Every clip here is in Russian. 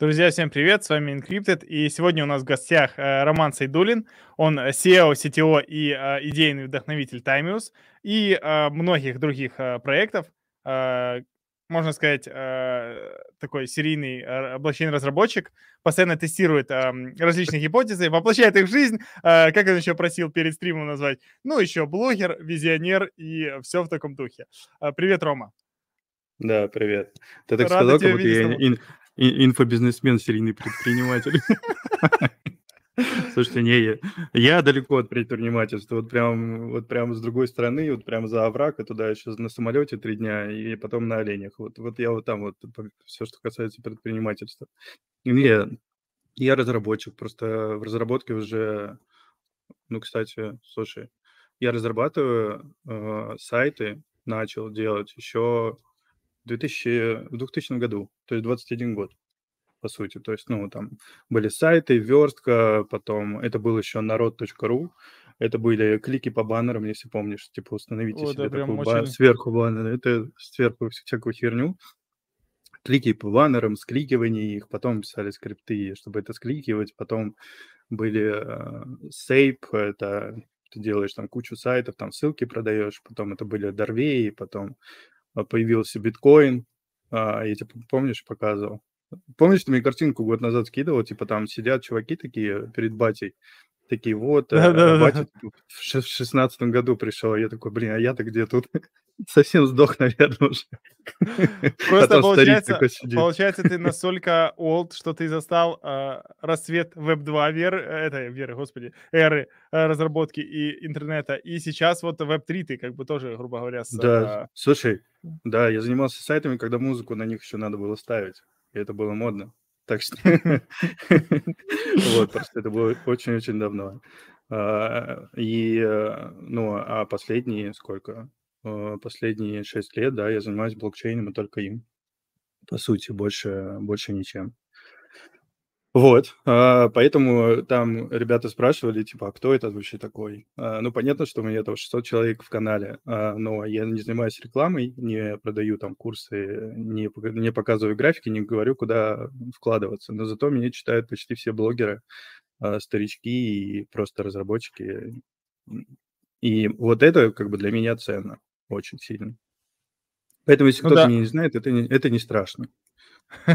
Друзья, всем привет, с вами Encrypted, и сегодня у нас в гостях э, Роман Сайдулин, он SEO, CTO и э, идейный вдохновитель Timeus и э, многих других проектов, можно сказать, такой серийный блокчейн-разработчик, постоянно тестирует э, различные гипотезы, воплощает их в жизнь, как он еще просил перед стримом назвать, ну, еще блогер, визионер и все в таком духе. Привет, Рома. Да, привет. Ты так Рада сказал, как будто я инфобизнесмен, серийный предприниматель. Слушайте, не, я, я далеко от предпринимательства, вот прям, вот прям с другой стороны, вот прям за овраг, и туда еще на самолете три дня, и потом на оленях. Вот, вот я вот там вот, все, что касается предпринимательства. Не, я разработчик, просто в разработке уже, ну, кстати, слушай, я разрабатываю э, сайты, начал делать еще 2000, в 2000 году, то есть 21 год, по сути. То есть, ну, там были сайты, верстка, потом это был еще народ.ру, это были клики по баннерам, если помнишь, типа установите О, себе да, такую очень... ба- сверху баннер, это сверху всякую херню. Клики по баннерам, скликивание их, потом писали скрипты, чтобы это скликивать, потом были э, сейп, это ты делаешь там кучу сайтов, там ссылки продаешь, потом это были дорвеи, потом появился биткоин, а, я тебе, помнишь, показывал? Помнишь, ты мне картинку год назад скидывал, типа там сидят чуваки такие перед батей, такие, вот, да, да, батя да. в шестнадцатом году пришел, я такой, блин, а я-то где тут? Совсем сдох, наверное, уже. Просто получается, получается, ты настолько old, что ты застал э, расцвет Web2 веры, это веры, господи, эры э, разработки и интернета, и сейчас вот Web3 ты как бы тоже, грубо говоря, с... Да, э, слушай, да, я занимался сайтами, когда музыку на них еще надо было ставить, и это было модно. Так что вот, просто это было очень-очень давно. А, и, э, ну, а последние сколько? А, последние шесть лет, да, я занимаюсь блокчейном и только им. По сути, больше, больше ничем. Вот, а, поэтому там ребята спрашивали, типа, а кто это вообще такой? А, ну, понятно, что у меня там 600 человек в канале, а, но я не занимаюсь рекламой, не продаю там курсы, не, не показываю графики, не говорю, куда вкладываться. Но зато меня читают почти все блогеры, старички и просто разработчики. И вот это как бы для меня ценно очень сильно. Поэтому, если ну, кто-то да. не знает, это не, это не страшно.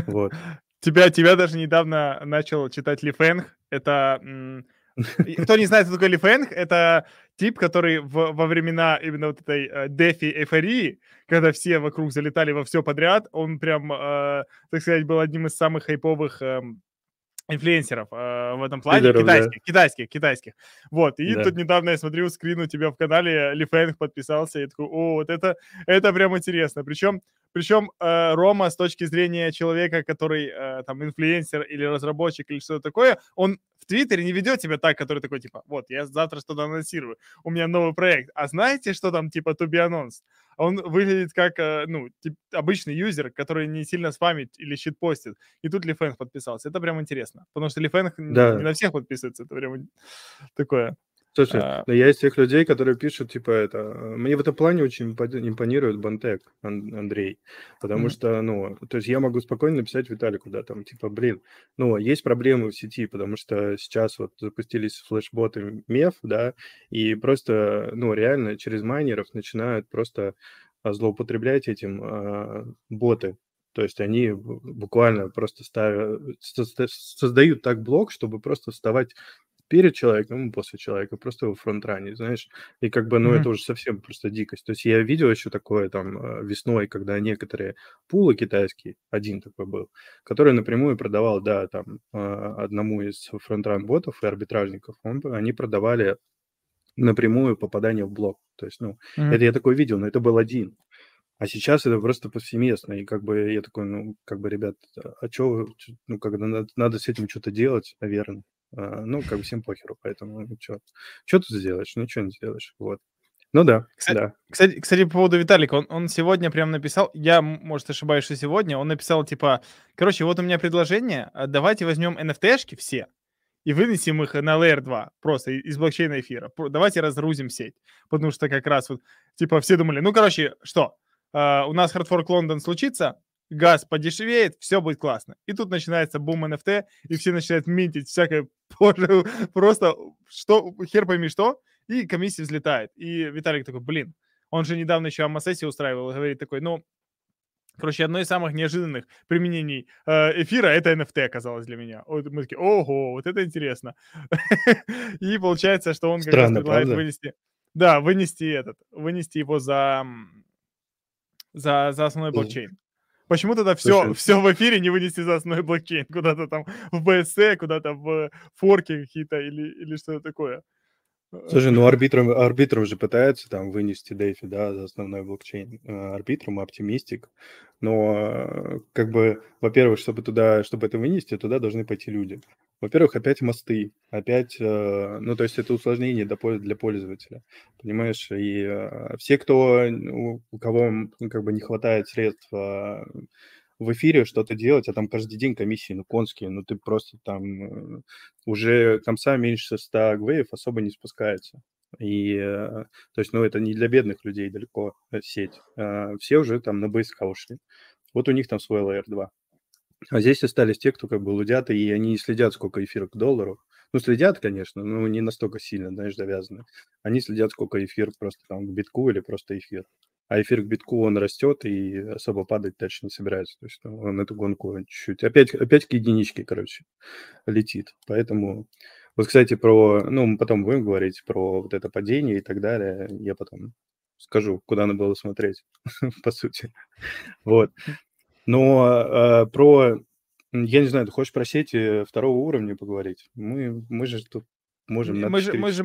Вот. Тебя, тебя даже недавно начал читать Ли Фэнг. Это... Кто не знает, что такое Ли Фэнг, это тип, который в, во времена именно вот этой э, дефи эйфории, когда все вокруг залетали во все подряд, он прям, э, так сказать, был одним из самых хайповых э, инфлюенсеров э, в этом плане, Лидеров, китайских, да. китайских, китайских. Вот, и да. тут недавно я смотрю скрин у тебя в канале, Ли Фэнг подписался, и такой, о, вот это, это прям интересно. Причем причем э, Рома с точки зрения человека, который э, там инфлюенсер или разработчик или что-то такое, он в Твиттере не ведет себя так, который такой типа, вот, я завтра что-то анонсирую, у меня новый проект. А знаете, что там типа to be announced? Он выглядит как, э, ну, тип, обычный юзер, который не сильно спамит или щитпостит. И тут Лифэнг подписался. Это прям интересно. Потому что Лифэнг да. не на всех подписывается. Это прям такое Слушай, а... но я из тех людей, которые пишут, типа, это... Мне в этом плане очень импонирует Бантек, Андрей, потому mm-hmm. что, ну, то есть я могу спокойно написать Виталику, да, там, типа, блин, ну, есть проблемы в сети, потому что сейчас вот запустились флешботы МЕФ, да, и просто, ну, реально через майнеров начинают просто а, злоупотреблять этим э, боты, то есть они буквально просто ставят, создают так блок, чтобы просто вставать перед человеком и после человека, просто в фронтране, знаешь. И как бы, ну, mm-hmm. это уже совсем просто дикость. То есть я видел еще такое там э, весной, когда некоторые пулы китайские, один такой был, который напрямую продавал, да, там э, одному из фронтран-ботов и арбитражников, он, они продавали напрямую попадание в блок. То есть, ну, mm-hmm. это я такой видел, но это был один. А сейчас это просто повсеместно. И как бы я такой, ну, как бы, ребят, а что, ну, когда надо, надо с этим что-то делать, наверное. А, ну, как бы всем похеру, поэтому ну, что, ты сделаешь? Ничего не сделаешь, вот. Ну да, кстати, да. Кстати, кстати, по поводу Виталика, он, он сегодня прям написал, я, может, ошибаюсь, что сегодня, он написал, типа, короче, вот у меня предложение, а давайте возьмем NFT-шки все и вынесем их на Layer 2, просто из блокчейна эфира. Давайте разгрузим сеть, потому что как раз вот, типа, все думали, ну, короче, что, Uh, у нас Hardfork London случится, газ подешевеет, все будет классно. И тут начинается бум NFT, и все начинают минтить всякое, просто что, хер пойми что, и комиссия взлетает. И Виталик такой, блин, он же недавно еще АМА-сессию устраивал, и говорит такой, ну, Короче, одно из самых неожиданных применений э, эфира это NFT оказалось для меня. Вот мы такие, ого, вот это интересно. И получается, что он как раз предлагает вынести, да, вынести этот, вынести его за за за основной блокчейн. Почему тогда все, все в эфире не вынести за основной блокчейн? Куда-то там в BSC, куда-то в форке какие-то или, или что-то такое? Слушай, ну арбитром, арбитром же пытаются там вынести Дефи, да, за основной блокчейн. Э, арбитром, оптимистик. Но э, как бы, во-первых, чтобы туда, чтобы это вынести, туда должны пойти люди. Во-первых, опять мосты, опять, э, ну, то есть это усложнение для пользователя, понимаешь? И все, кто, у кого как бы не хватает средств в эфире что-то делать, а там каждый день комиссии, ну, конские, ну, ты просто там э, уже комса меньше 100 гвеев особо не спускается. И, э, то есть, ну, это не для бедных людей далеко э, сеть. А все уже там на БСК ушли. Вот у них там свой LR2. А здесь остались те, кто как бы лудят, и они не следят, сколько эфира к доллару. Ну, следят, конечно, но не настолько сильно, знаешь, завязаны. Они следят, сколько эфир просто там к битку или просто эфир а эфир к битку, он растет и особо падать дальше не собирается. То есть ну, он эту гонку чуть-чуть... Опять, опять к единичке, короче, летит. Поэтому... Вот, кстати, про... Ну, мы потом будем говорить про вот это падение и так далее. Я потом скажу, куда надо было смотреть, по сути. Вот. Но э, про... Я не знаю, ты хочешь про сети второго уровня поговорить? Мы, мы же тут можем мы же, мы, же,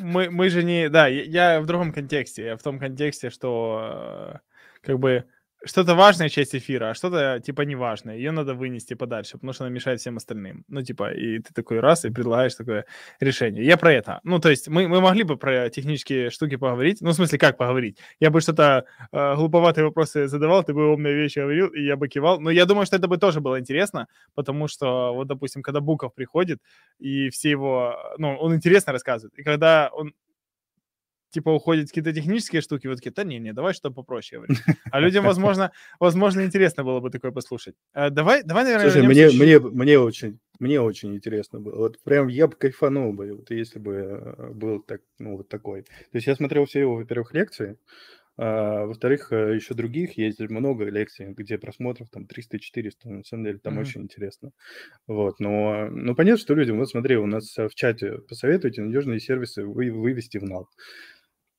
мы, мы же не... Да, я, я в другом контексте. Я в том контексте, что э, как бы что-то важная часть эфира, а что-то типа неважное. Ее надо вынести подальше, потому что она мешает всем остальным. Ну, типа, и ты такой раз и предлагаешь такое решение. Я про это. Ну, то есть мы, мы могли бы про технические штуки поговорить. Ну, в смысле, как поговорить? Я бы что-то э, глуповатые вопросы задавал, ты бы умные вещи говорил, и я бы кивал. Но я думаю, что это бы тоже было интересно, потому что, вот, допустим, когда Буков приходит, и все его... Ну, он интересно рассказывает. И когда он типа уходят какие-то технические штуки, вот такие, да не, не, давай что попроще говорить. А людям, возможно, возможно, интересно было бы такое послушать. А, давай, давай, наверное, Слушай, мне, мне, мне очень, мне очень интересно было. Вот прям я бы кайфанул бы, вот если бы э, был так, ну, вот такой. То есть я смотрел все его, во-первых, лекции, а, во-вторых, э, еще других есть много лекций, где просмотров там 300-400, на самом деле там mm-hmm. очень интересно. Вот, но, ну, понятно, что людям, вот смотри, у нас в чате посоветуйте надежные сервисы вы, вывести в нал.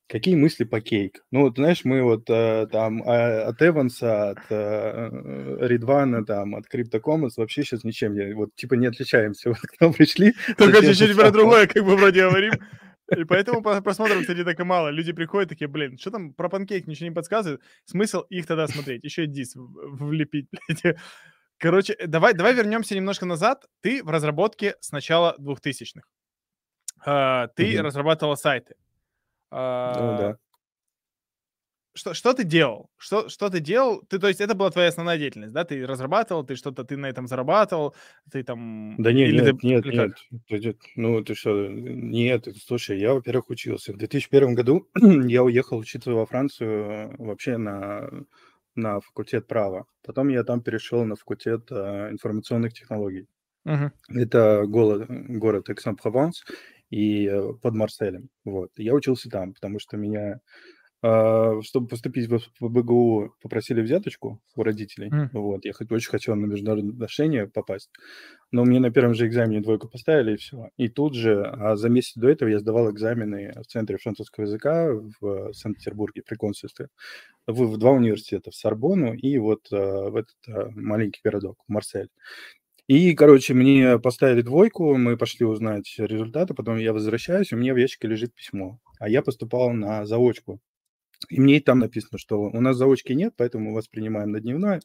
Какие мысли по кейк? Ну, вот, знаешь, мы вот э, там э, от Эванса, от э, Ридвана, там, от CryptoCommons вообще сейчас ничем не, вот, типа, не отличаемся. Вот к нам пришли. Только чуть-чуть про другое, как бы вроде говорим. И поэтому просмотров, кстати, так и мало. Люди приходят такие, блин, что там про панкейк ничего не подсказывает. Смысл их тогда смотреть? Еще и дис влепить, блядь. Короче, давай, давай вернемся немножко назад. Ты в разработке с начала 2000-х. Uh, ты mm-hmm. разрабатывал сайты. Ну а, да. Что, что ты делал? Что, что ты делал? Ты, то есть это была твоя основная деятельность, да? Ты разрабатывал, ты что-то, ты на этом зарабатывал, ты там... Да нет, Или нет, ты... нет, нет, нет, ну ты что, нет, слушай, я, во-первых, учился. В 2001 году я уехал учиться во Францию э, вообще на, на факультет права. Потом я там перешел на факультет а, информационных технологий. Uh-huh. Это город, город Aix-en-Provence, и э, под Марселем. Вот. Я учился там, потому что меня, э, чтобы поступить в БГУ, попросили взяточку у родителей. Mm. Вот. Я очень хотел на международные отношения попасть, но мне на первом же экзамене двойку поставили, и все. И тут же, а за месяц до этого я сдавал экзамены в Центре французского языка в Санкт-Петербурге при консульстве в, в два университета, в Сорбону и вот э, в этот э, маленький городок, в Марсель. И, короче, мне поставили двойку, мы пошли узнать результаты, потом я возвращаюсь, у меня в ящике лежит письмо, а я поступал на заочку. И мне там написано, что у нас заочки нет, поэтому мы вас принимаем на дневной.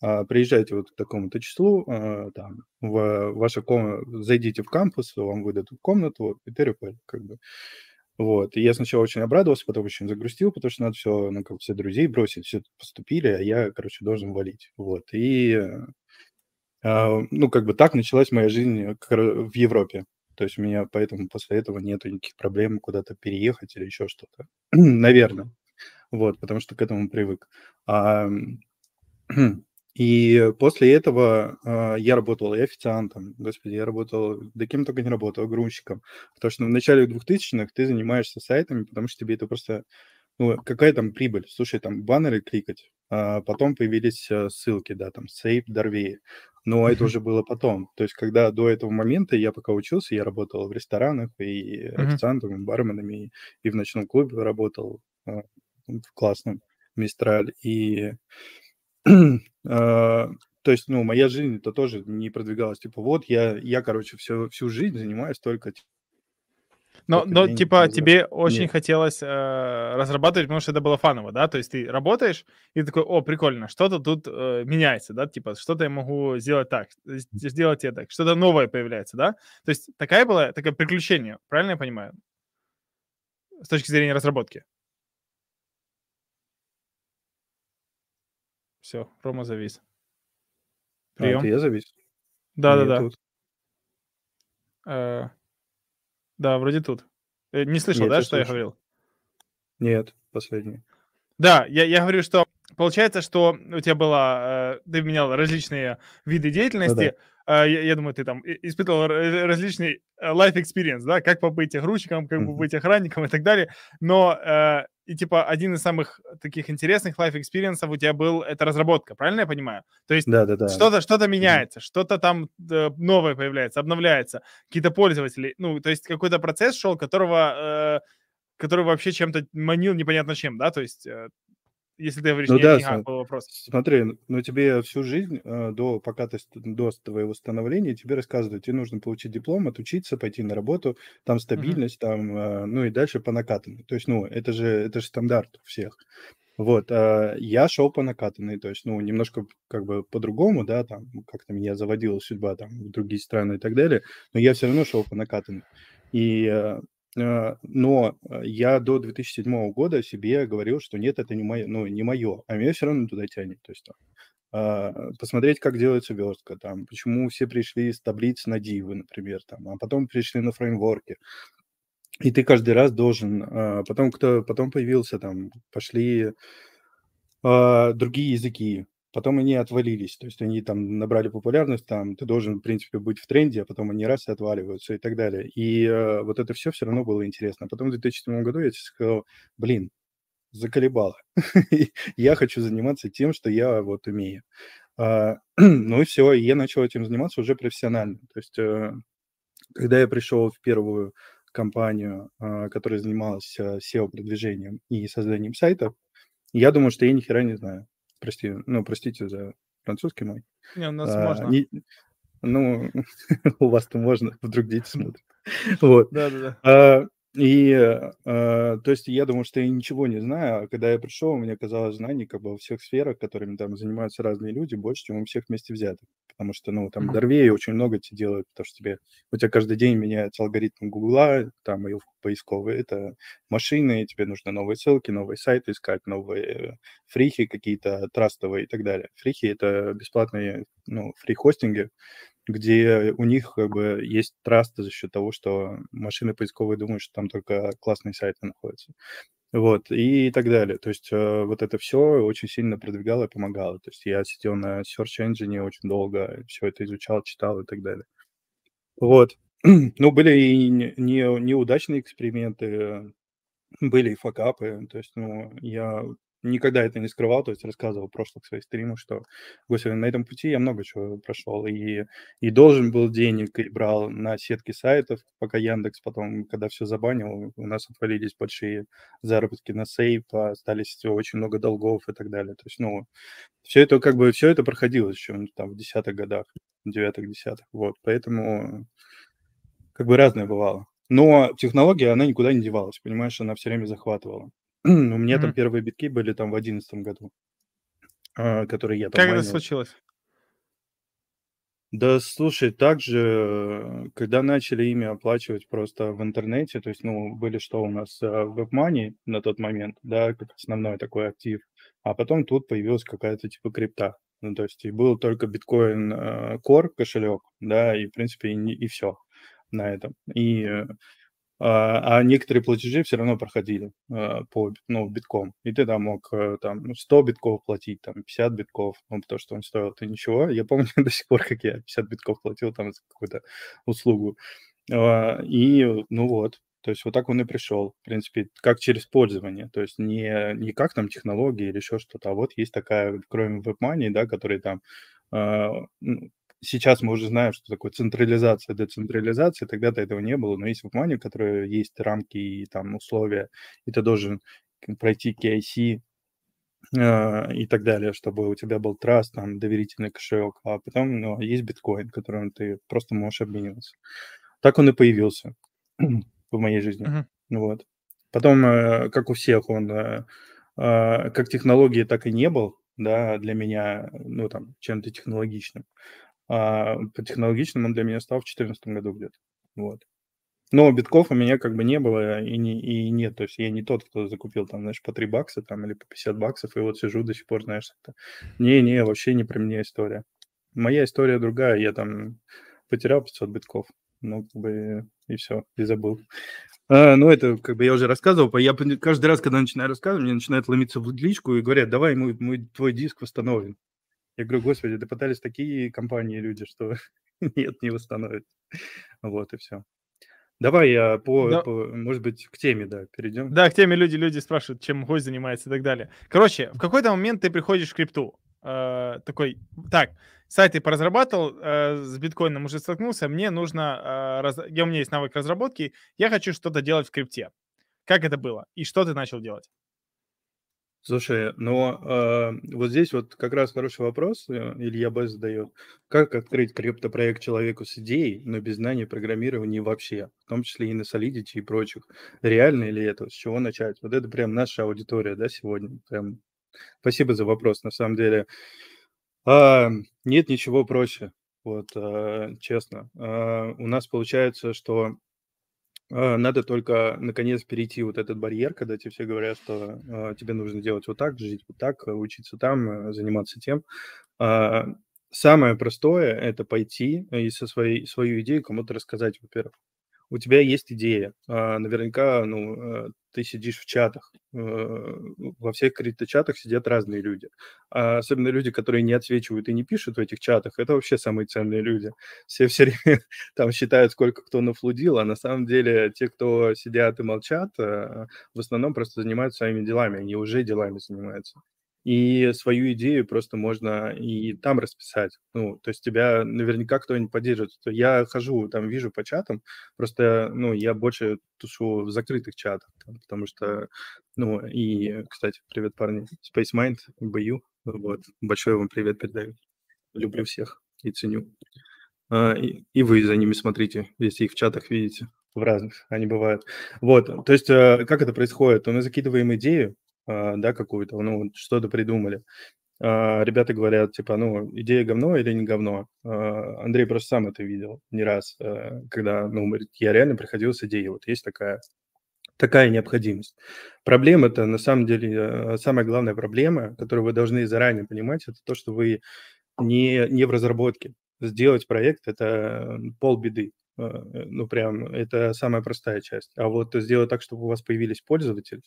А, приезжайте вот к такому-то числу, а, там, в ваша комната, зайдите в кампус, вам выдадут комнату, и как бы. Вот. И я сначала очень обрадовался, потом очень загрустил, потому что надо все, ну, как все друзей бросить, все поступили, а я, короче, должен валить. Вот. И ну, как бы так началась моя жизнь э, в Европе. То есть у меня поэтому после этого нет никаких проблем куда-то переехать или еще что-то. Наверное. Вот, потому что к этому привык. А, И после этого э, я работал и официантом, господи, я работал, да кем только не работал, грузчиком. Потому что в начале 2000-х ты занимаешься сайтами, потому что тебе это просто... Ну, какая там прибыль? Слушай, там баннеры кликать, а потом появились э, ссылки, да, там, сейф, Дорвей. Но это уже было потом. То есть, когда до этого момента я пока учился, я работал в ресторанах и официантом, и барменами, и, и в ночном клубе работал э, в классном Мистраль. И а, то есть, ну, моя жизнь это тоже не продвигалась. Типа, вот я, я короче, всю, всю жизнь занимаюсь только но, но типа тебе очень Нет. хотелось э, разрабатывать, потому что это было фаново, да? То есть ты работаешь и такой, о, прикольно, что-то тут э, меняется, да? Типа что-то я могу сделать так, сделать это, что-то новое появляется, да? То есть такая была, такое приключение, правильно я понимаю? С точки зрения разработки. Все, Рома завис. Прием. А, это я завис? Да-да-да. Э, да, вроде тут. Э, не слышал, Нет, да, что слышу. я говорил? Нет, последний. Да, я, я говорю, что получается, что у тебя было, э, ты менял различные виды деятельности. Ну, да. я, я думаю, ты там испытывал различный life experience, да, как побыть грузчиком, как mm-hmm. быть охранником и так далее. Но и типа один из самых таких интересных life experience у тебя был это разработка, правильно я понимаю? То есть да, да, да. что-то что-то меняется, mm-hmm. что-то там э, новое появляется, обновляется, какие-то пользователи, ну то есть какой-то процесс шел, которого э, который вообще чем-то манил непонятно чем, да, то есть э, если ты говоришь, ну, не, да, не см- вопрос. Смотри, ну тебе всю жизнь, э, до, пока ты, до твоего становления, тебе рассказывают, тебе нужно получить диплом, отучиться, пойти на работу, там стабильность, mm-hmm. там, э, ну и дальше по накатанной. То есть, ну, это же, это же стандарт у всех. Вот, а я шел по накатанной, то есть, ну, немножко как бы по-другому, да, там, как-то меня заводила судьба там в другие страны и так далее, но я все равно шел по накатанной. И Э, но э, я до 2007 года себе говорил, что нет, это не мое, ну, не мое, а меня все равно туда тянет. То есть там, а, посмотреть, как делается верстка, там, почему все пришли с таблиц на дивы, например, там, а потом пришли на фреймворки. И ты каждый раз должен, а, потом кто, потом появился там, пошли а, другие языки, потом они отвалились, то есть они там набрали популярность, там ты должен, в принципе, быть в тренде, а потом они раз и отваливаются и так далее. И э, вот это все все равно было интересно. Потом в 2007 году я сказал, блин, заколебало. я хочу заниматься тем, что я вот умею. А, ну и все, я начал этим заниматься уже профессионально. То есть э, когда я пришел в первую компанию, э, которая занималась э, SEO-продвижением и созданием сайтов, я думаю, что я ни хера не знаю. Прости, ну, простите за французский мой. Не, у нас а, можно. Не, ну, у вас-то можно, вдруг дети смотрят. Вот. Да-да-да. А, и, э, то есть, я думаю, что я ничего не знаю, а когда я пришел, у меня оказалось знаний как бы во всех сферах, которыми там занимаются разные люди, больше, чем у всех вместе взятых. Потому что, ну, там, Дорвей очень много тебе делают, потому что тебе, у тебя каждый день меняется алгоритм Гугла, там, и поисковые, это машины, тебе нужны новые ссылки, новые сайты искать, новые фрихи какие-то трастовые и так далее. Фрихи — это бесплатные, ну, фри-хостинги, где у них как бы есть трасты за счет того, что машины поисковые думают, что там только классные сайты находятся. Вот, и так далее. То есть э, вот это все очень сильно продвигало и помогало. То есть я сидел на Search Engine очень долго, все это изучал, читал и так далее. Вот. Ну, были и не, не, неудачные эксперименты, были и факапы. То есть, ну, я никогда это не скрывал, то есть рассказывал в прошлых своих стримах, что, господи, на этом пути я много чего прошел, и, и должен был денег, и брал на сетки сайтов, пока Яндекс потом, когда все забанил, у нас отвалились большие заработки на сейф, остались очень много долгов и так далее. То есть, ну, все это как бы, все это проходило еще там в десятых годах, девятых, десятых, вот, поэтому как бы разное бывало. Но технология, она никуда не девалась, понимаешь, она все время захватывала. У меня там первые битки были там в одиннадцатом году, а, которые я там Как это случилось? Да, слушай, также, когда начали ими оплачивать просто в интернете, то есть, ну, были что у нас, а, WebMoney на тот момент, да, как основной такой актив, а потом тут появилась какая-то типа крипта. Ну, то есть и был только биткоин а, Core кошелек, да, и, в принципе, и, не- и все на этом. И а, а некоторые платежи все равно проходили а, по ну, битком. И ты там мог э, там 100 ну, битков платить, там 50 битков, ну, потому что он стоил это ничего. Я помню до сих пор, как я 50 битков платил там за какую-то услугу. А, и ну вот, то есть вот так он и пришел, в принципе, как через пользование. То есть не, не как там технологии или еще что-то, а вот есть такая, кроме WebMoney, да, который там ну, сейчас мы уже знаем, что такое централизация, децентрализация, тогда-то этого не было, но есть WebMoney, в которой есть рамки и там условия, и ты должен пройти KIC э, и так далее, чтобы у тебя был траст, там, доверительный кошелек, а потом ну, есть биткоин, которым ты просто можешь обмениваться. Так он и появился в моей жизни. Uh-huh. Вот. Потом, э, как у всех, он э, э, как технологии, так и не был, да, для меня, ну, там, чем-то технологичным. А по технологичным он для меня стал в 2014 году где-то. Вот. Но битков у меня как бы не было и, не, и нет. То есть я не тот, кто закупил там, знаешь, по 3 бакса там или по 50 баксов, и вот сижу до сих пор, знаешь, это... Не-не, вообще не про меня история. Моя история другая. Я там потерял 500 битков. Ну, как бы и все, и забыл. А, ну, это как бы я уже рассказывал. Я каждый раз, когда начинаю рассказывать, мне начинает ломиться в личку и говорят, давай мы, мы твой диск восстановим. Я говорю, господи, да пытались такие компании люди, что нет, не восстановят. Вот и все. Давай я по, да. по, может быть, к теме, да, перейдем. Да, к теме люди, люди спрашивают, чем гость занимается и так далее. Короче, в какой-то момент ты приходишь в крипту. Э, такой, так, сайт ты поразрабатывал, э, с биткоином уже столкнулся, мне нужно, э, раз, я, у меня есть навык разработки, я хочу что-то делать в крипте. Как это было? И что ты начал делать? Слушай, ну э, вот здесь вот как раз хороший вопрос э, Илья Б. задает. Как открыть криптопроект человеку с идеей, но без знания программирования вообще, в том числе и на Solidity и прочих? Реально ли это? С чего начать? Вот это прям наша аудитория, да, сегодня. Прям спасибо за вопрос, на самом деле. А, нет ничего проще, вот, а, честно. А, у нас получается, что надо только наконец перейти вот этот барьер, когда тебе все говорят, что э, тебе нужно делать вот так, жить вот так, учиться там, э, заниматься тем. Э, самое простое – это пойти и со своей, свою идею кому-то рассказать, во-первых у тебя есть идея. А, наверняка, ну, э, ты сидишь в чатах. Э, во всех крипточатах сидят разные люди. А особенно люди, которые не отсвечивают и не пишут в этих чатах, это вообще самые ценные люди. Все все время там считают, сколько кто нафлудил, а на самом деле те, кто сидят и молчат, э, в основном просто занимаются своими делами, они уже делами занимаются и свою идею просто можно и там расписать. Ну, то есть тебя наверняка кто-нибудь поддержит. Я хожу, там вижу по чатам, просто, ну, я больше тушу в закрытых чатах, там, потому что, ну, и, кстати, привет, парни, Space Mind, бою, вот, большой вам привет передаю. Люблю всех и ценю. А, и, и вы за ними смотрите, если их в чатах видите, в разных они бывают. Вот, то есть э, как это происходит? Мы закидываем идею, да, какую-то, ну, что-то придумали. А, ребята говорят, типа, ну, идея говно или не говно. А, Андрей просто сам это видел не раз, когда, ну, я реально приходил с идеей, вот есть такая такая необходимость. Проблема это на самом деле самая главная проблема, которую вы должны заранее понимать, это то, что вы не, не в разработке. Сделать проект это полбеды. А, э, ну, прям это самая простая часть. А вот сделать так, чтобы у вас появились пользователи,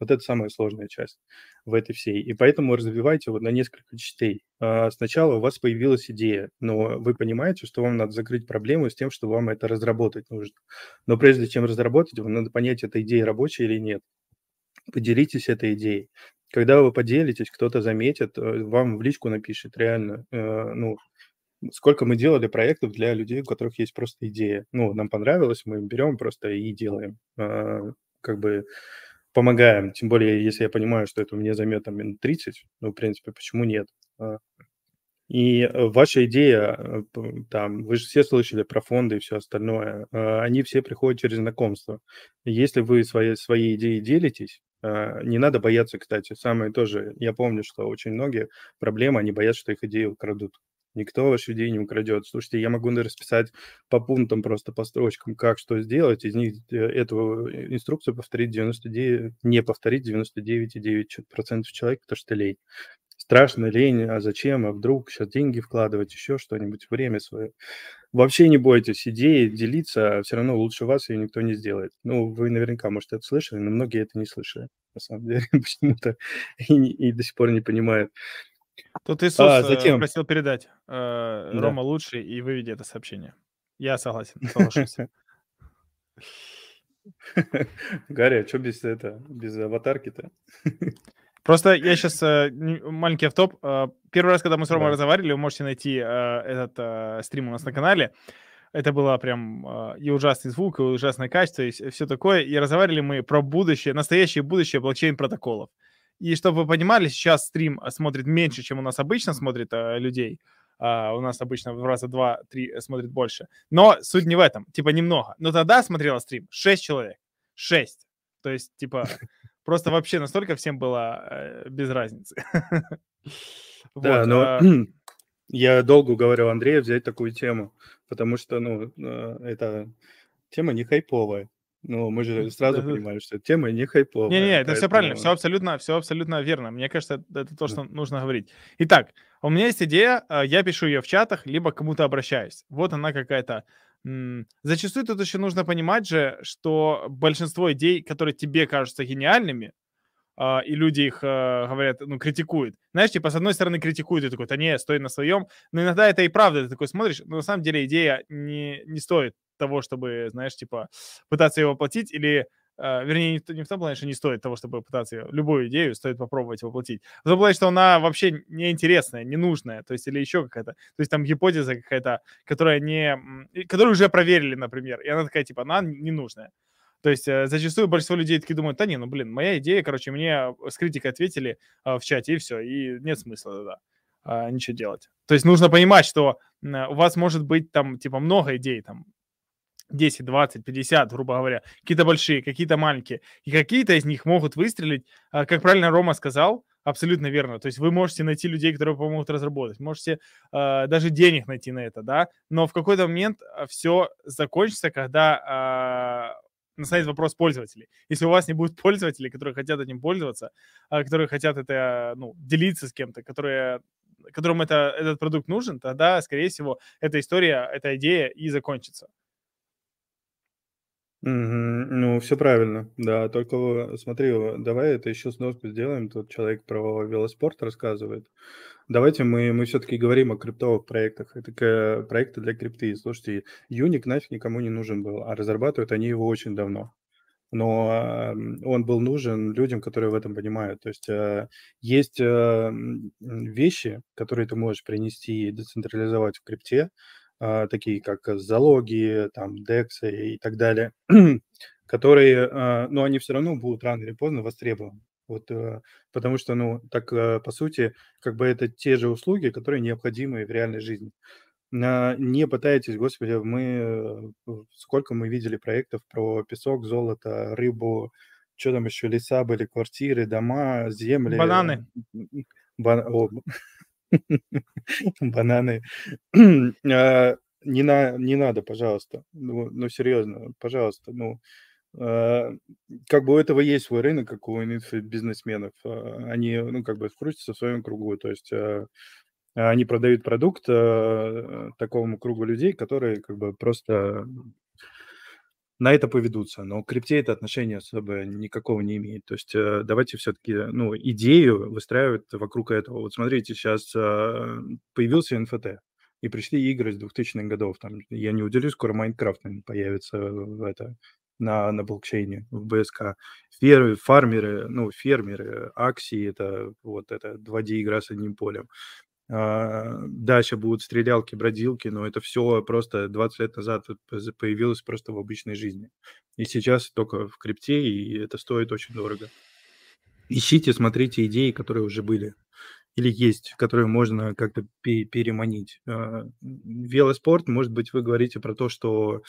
вот это самая сложная часть в этой всей. И поэтому развивайте вот на несколько частей. А, сначала у вас появилась идея, но вы понимаете, что вам надо закрыть проблему с тем, что вам это разработать нужно. Но прежде чем разработать, вам надо понять, эта идея рабочая или нет. Поделитесь этой идеей. Когда вы поделитесь, кто-то заметит, э, вам в личку напишет, реально, э, ну, сколько мы делали проектов для людей, у которых есть просто идея. Ну, нам понравилось, мы берем просто и делаем. А, как бы помогаем. Тем более, если я понимаю, что это меня займет там минут 30, ну, в принципе, почему нет? А, и ваша идея, э, там, вы же все слышали про фонды и все остальное, а, они все приходят через знакомство. Если вы свои, своей идеей делитесь, не надо бояться, кстати, самое тоже, я помню, что очень многие проблемы, они боятся, что их идеи украдут. Никто ваши идеи не украдет. Слушайте, я могу расписать по пунктам, просто по строчкам, как что сделать. Из них э, эту э, инструкцию повторить 99, не повторить 99,9% человек, потому что лень. страшно, лень, а зачем, а вдруг сейчас деньги вкладывать, еще что-нибудь, время свое. Вообще не бойтесь идеи делиться, а все равно лучше вас ее никто не сделает. Ну, вы наверняка, может, это слышали, но многие это не слышали, на самом деле, почему-то, и, и до сих пор не понимают. Тут Иисус а, затем... просил передать э, Рома да. лучший и выведи это сообщение. Я согласен, соглашусь. Гарри, а что без это, без аватарки-то? Просто я сейчас э, маленький автоп. Э, первый раз, когда мы с Ромой да. разговаривали, вы можете найти э, этот э, стрим у нас на канале. Это было прям э, и ужасный звук, и ужасное качество, и все такое. И разговаривали мы про будущее, настоящее будущее блокчейн-протоколов. И чтобы вы понимали, сейчас стрим смотрит меньше, чем у нас обычно смотрит э, людей. Uh, у нас обычно в раза два-три смотрит больше. Но суть не в этом, типа немного. Но тогда смотрела стрим 6 человек. 6. То есть, типа, просто вообще настолько всем было э, без разницы. Да, но а... я долго уговорил Андрея взять такую тему, потому что, ну, э, эта тема не хайповая. Ну, мы же сразу да, понимаем, что тема не хайповая. Не-не, это все правильно, все абсолютно, все абсолютно верно. Мне кажется, это то, что нужно говорить. Итак, у меня есть идея, а, я пишу ее в чатах, либо к кому-то обращаюсь. Вот она какая-то. Зачастую тут еще нужно понимать же, что большинство идей, которые тебе кажутся гениальными, а, и люди их а, говорят, ну, критикуют. Знаешь, типа, с одной стороны критикуют, и такой, да не, стой на своем, но иногда это и правда, ты такой смотришь, но на самом деле идея не, не стоит того, чтобы, знаешь, типа, пытаться его воплотить, или, э, вернее, не, в том плане, что не стоит того, чтобы пытаться ее, любую идею стоит попробовать воплотить. В том плане, что она вообще неинтересная, ненужная, то есть, или еще какая-то, то есть, там гипотеза какая-то, которая не, которую уже проверили, например, и она такая, типа, она ненужная. То есть э, зачастую большинство людей такие думают, да не, ну блин, моя идея, короче, мне с критикой ответили э, в чате, и все, и нет смысла, да, э, ничего делать. То есть нужно понимать, что э, у вас может быть там, типа, много идей, там, 10, 20, 50, грубо говоря, какие-то большие, какие-то маленькие, и какие-то из них могут выстрелить, а, как правильно Рома сказал, абсолютно верно. То есть вы можете найти людей, которые помогут разработать, можете э, даже денег найти на это, да, но в какой-то момент а, все закончится, когда э, настанет вопрос пользователей. Если у вас не будет пользователей, которые хотят этим пользоваться, которые хотят это, ну, делиться с кем-то, которые которым это, этот продукт нужен, тогда, скорее всего, эта история, эта идея и закончится. Мгм. Ну, все правильно, да. Только смотри, давай это еще сноску сделаем. Тут человек про велоспорт рассказывает. Давайте мы, мы все-таки говорим о криптовых проектах. Это к- проекты для крипты. Слушайте, Юник нафиг никому не нужен был, а разрабатывают они его очень давно. Но он был нужен людям, которые в этом понимают. То есть э, есть э, вещи, которые ты можешь принести и децентрализовать в крипте, а, такие как залоги, там, DEX и так далее, которые, а, но они все равно будут рано или поздно востребованы. Вот, э, потому что, ну, так, э, по сути, как бы это те же услуги, которые необходимы в реальной жизни. Не пытайтесь, господи, мы, э, сколько мы видели проектов про песок, золото, рыбу, что там еще, леса были, квартиры, дома, земли. Бананы. Бан... О, Бананы. А, не, на, не надо, пожалуйста. Ну, ну, серьезно, пожалуйста. Ну, а, как бы у этого есть свой рынок, как у бизнесменов. А, они, ну, как бы крутятся в своем кругу. То есть они продают продукт такому кругу людей, которые как бы просто на это поведутся. Но к крипте это отношение особо никакого не имеет. То есть э, давайте все-таки ну, идею выстраивать вокруг этого. Вот смотрите, сейчас э, появился НФТ, и пришли игры с 2000-х годов. Там, я не удивлюсь, скоро Майнкрафт появится в это, на, на блокчейне, в БСК. Фер, фармеры, ну, фермеры, акции, это вот это 2D-игра с одним полем. А, дальше будут стрелялки, бродилки, но это все просто 20 лет назад появилось просто в обычной жизни. И сейчас только в крипте, и это стоит очень дорого. Ищите, смотрите идеи, которые уже были или есть, которые можно как-то переманить. А, велоспорт, может быть, вы говорите про то, что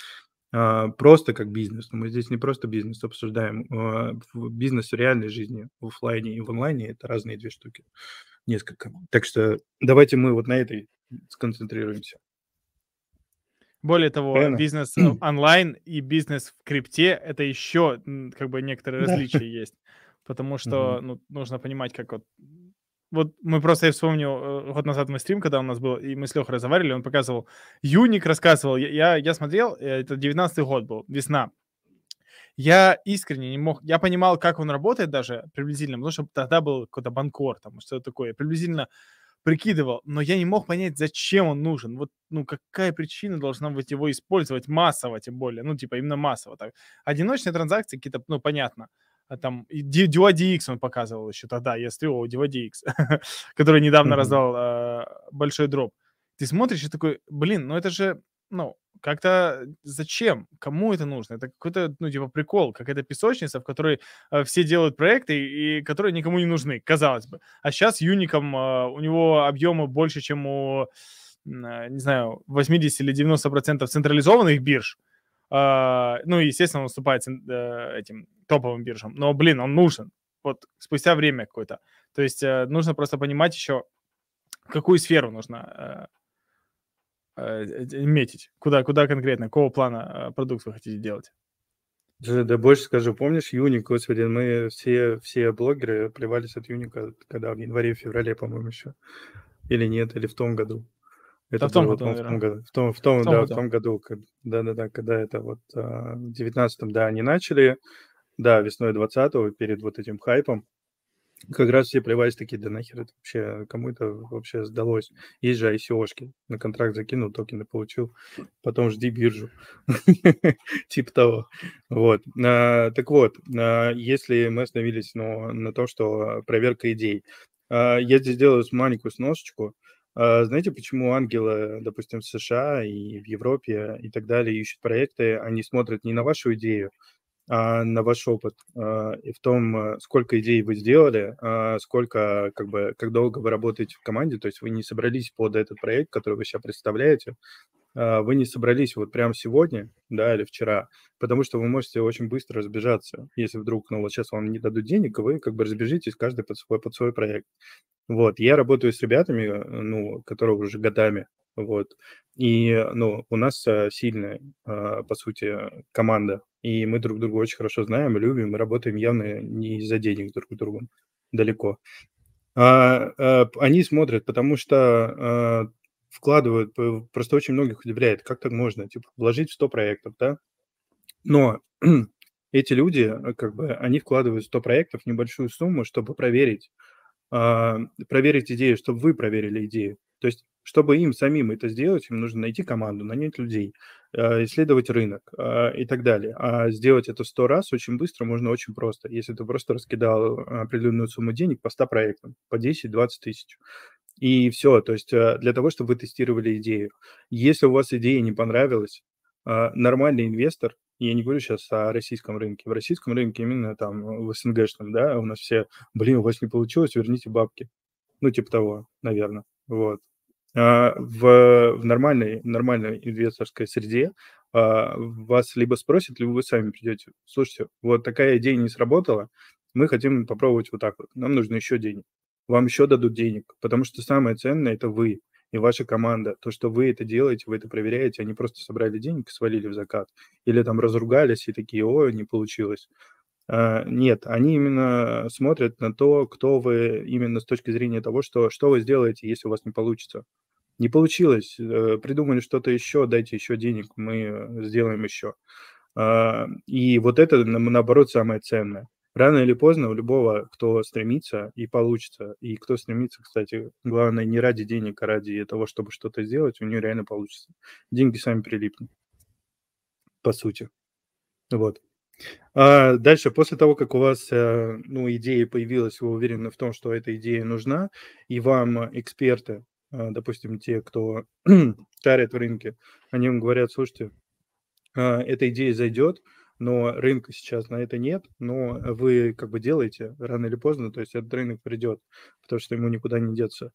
просто как бизнес. Но мы здесь не просто бизнес обсуждаем. Бизнес в реальной жизни, в офлайне и в онлайне – это разные две штуки несколько. Так что давайте мы вот на этой сконцентрируемся. Более того, Правильно? бизнес онлайн и бизнес в крипте — это еще как бы некоторые различия есть. Потому что ну, нужно понимать, как вот вот мы просто, я вспомню, э, год назад мы стрим, когда у нас был, и мы с Лехой разговаривали, он показывал, Юник рассказывал, я, я смотрел, э, это 19 год был, весна. Я искренне не мог, я понимал, как он работает даже приблизительно, потому что тогда был какой-то банкор, там, что-то такое, приблизительно прикидывал, но я не мог понять, зачем он нужен. Вот, ну, какая причина должна быть его использовать массово, тем более, ну, типа, именно массово. Так. Одиночные транзакции какие-то, ну, понятно. А там DuaDX он показывал еще тогда, если о, DuaDX, который недавно mm-hmm. раздал э, большой дроп. Ты смотришь и такой, блин, ну это же, ну, как-то зачем? Кому это нужно? Это какой-то, ну, типа, прикол, какая-то песочница, в которой э, все делают проекты и, и которые никому не нужны, казалось бы. А сейчас Юником э, у него объемы больше, чем у, э, не знаю, 80 или 90 процентов централизованных бирж. Э, ну, естественно, он уступает э, этим топовым биржам. Но, блин, он нужен. Вот спустя время какое-то. То есть э, нужно просто понимать еще, какую сферу нужно э, Э, метить? Куда, куда конкретно, какого плана э, продукт вы хотите делать? Да, да больше скажу, помнишь Юник, господи, мы все, все блогеры плевались от Юника, когда в январе-феврале, по-моему, еще. Или нет, или в том году. Это да в том году, в том году. В том, в том, в том да, году. в том году. Да-да-да, когда это вот а, в девятнадцатом, да, они начали, да, весной 20-го, перед вот этим хайпом, как раз все плевались такие, да нахер это вообще, кому это вообще сдалось? Есть же ICO-шки, на контракт закинул, токены получил, потом жди биржу. Типа того. Вот. А, так вот, а, если мы остановились на том, что проверка идей, а, я здесь делаю маленькую сносочку. Знаете, почему ангелы, допустим, в США и в Европе и так далее ищут проекты, они смотрят не на вашу идею, на ваш опыт а, и в том, а, сколько идей вы сделали, сколько, как бы, как долго вы работаете в команде, то есть вы не собрались под этот проект, который вы сейчас представляете, вы не собрались вот прямо сегодня, да, или вчера, потому что вы можете очень быстро разбежаться, если вдруг, ну, вот сейчас вам не дадут денег, вы как бы разбежитесь каждый под свой, под свой проект. Вот, я работаю с ребятами, ну, которые уже годами, вот, и, ну, у нас сильная, по сути, команда, и мы друг друга очень хорошо знаем, любим, работаем явно не из-за денег друг с другом, далеко. А, а, они смотрят, потому что а, вкладывают, просто очень многих удивляет, как так можно, типа, вложить в 100 проектов, да? Но эти люди, а, как бы, они вкладывают в 100 проектов небольшую сумму, чтобы проверить, а, проверить идею, чтобы вы проверили идею. То есть, чтобы им самим это сделать, им нужно найти команду, нанять людей, а, исследовать рынок а, и так далее. А сделать это сто раз очень быстро можно очень просто. Если ты просто раскидал определенную сумму денег по 100 проектам, по 10-20 тысяч. И все, то есть для того, чтобы вы тестировали идею. Если у вас идея не понравилась, нормальный инвестор, я не говорю сейчас о российском рынке, в российском рынке именно там в СНГшном, да, у нас все, блин, у вас не получилось, верните бабки. Ну, типа того, наверное. Вот. А, в, в нормальной, нормальной инвесторской среде а, вас либо спросят, либо вы сами придете. Слушайте, вот такая идея не сработала, мы хотим попробовать вот так вот. Нам нужно еще денег. Вам еще дадут денег, потому что самое ценное – это вы и ваша команда. То, что вы это делаете, вы это проверяете, они просто собрали денег и свалили в закат. Или там разругались и такие, о, не получилось. А, нет, они именно смотрят на то, кто вы именно с точки зрения того, что, что вы сделаете, если у вас не получится. Не получилось, э, придумали что-то еще, дайте еще денег, мы э, сделаем еще. А, и вот это, наоборот, самое ценное. Рано или поздно у любого, кто стремится, и получится. И кто стремится, кстати, главное, не ради денег, а ради того, чтобы что-то сделать, у него реально получится. Деньги сами прилипнут, по сути. Вот. А дальше, после того, как у вас э, ну, идея появилась, вы уверены в том, что эта идея нужна, и вам эксперты, допустим, те, кто шарит в рынке, они вам говорят, слушайте, а, эта идея зайдет, но рынка сейчас на это нет, но вы как бы делаете рано или поздно, то есть этот рынок придет, потому что ему никуда не деться.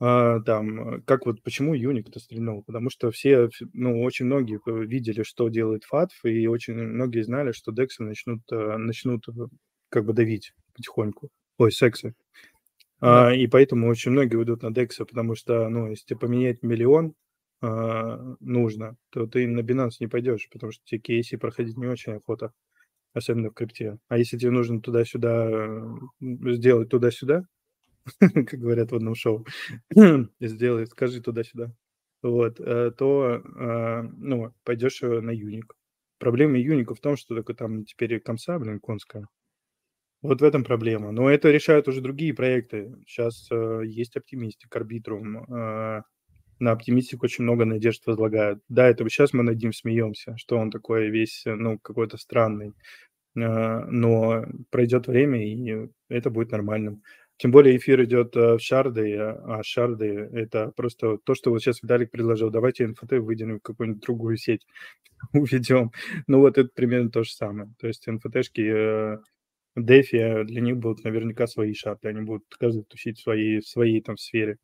А, там, как вот почему Юник-то стрельнул? Потому что все, ну, очень многие видели, что делает ФАТФ, и очень многие знали, что дексы начнут, э, начнут э, как бы давить потихоньку. Ой, сексы. Да. А, и поэтому очень многие уйдут на дексы, потому что, ну, если поменять миллион а, нужно, то ты на Binance не пойдешь, потому что тебе кейси проходить не очень охота, особенно в крипте. А если тебе нужно туда-сюда сделать туда-сюда, как говорят в одном шоу, сделай, скажи туда-сюда, вот, э, то, э, ну, пойдешь на юник. Проблема юника в том, что только там теперь комса, блин, конская. Вот в этом проблема. Но это решают уже другие проекты. Сейчас э, есть оптимистик, арбитрум. Э, на оптимистик очень много надежд возлагают. Да, это сейчас мы над ним смеемся, что он такой весь, ну, какой-то странный. Э, но пройдет время, и это будет нормальным. Тем более эфир идет э, в шарды, а, а шарды – это просто то, что вот сейчас Виталик предложил. Давайте НФТ выделим в какую-нибудь другую сеть, уведем. Ну вот это примерно то же самое. То есть НФТшки DeFi, для них будут наверняка свои шарты, они будут каждый тусить в своей, в своей там сфере.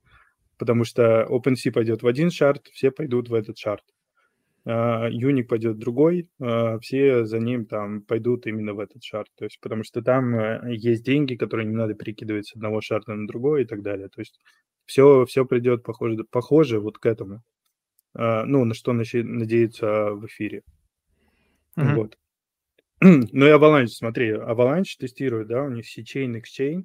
Потому что OpenSea пойдет в один шарт, все пойдут в этот шарт. Юник uh, пойдет в другой, uh, все за ним там пойдут именно в этот шарт. То есть, потому что там uh, есть деньги, которые не надо перекидывать с одного шарта на другой и так далее. То есть все, все придет похоже, похоже вот к этому. Ну, на что надеяться в эфире. Mm-hmm. Вот. Ну и Avalanche, смотри, Avalanche тестирует, да, у них C-Chain, Exchange,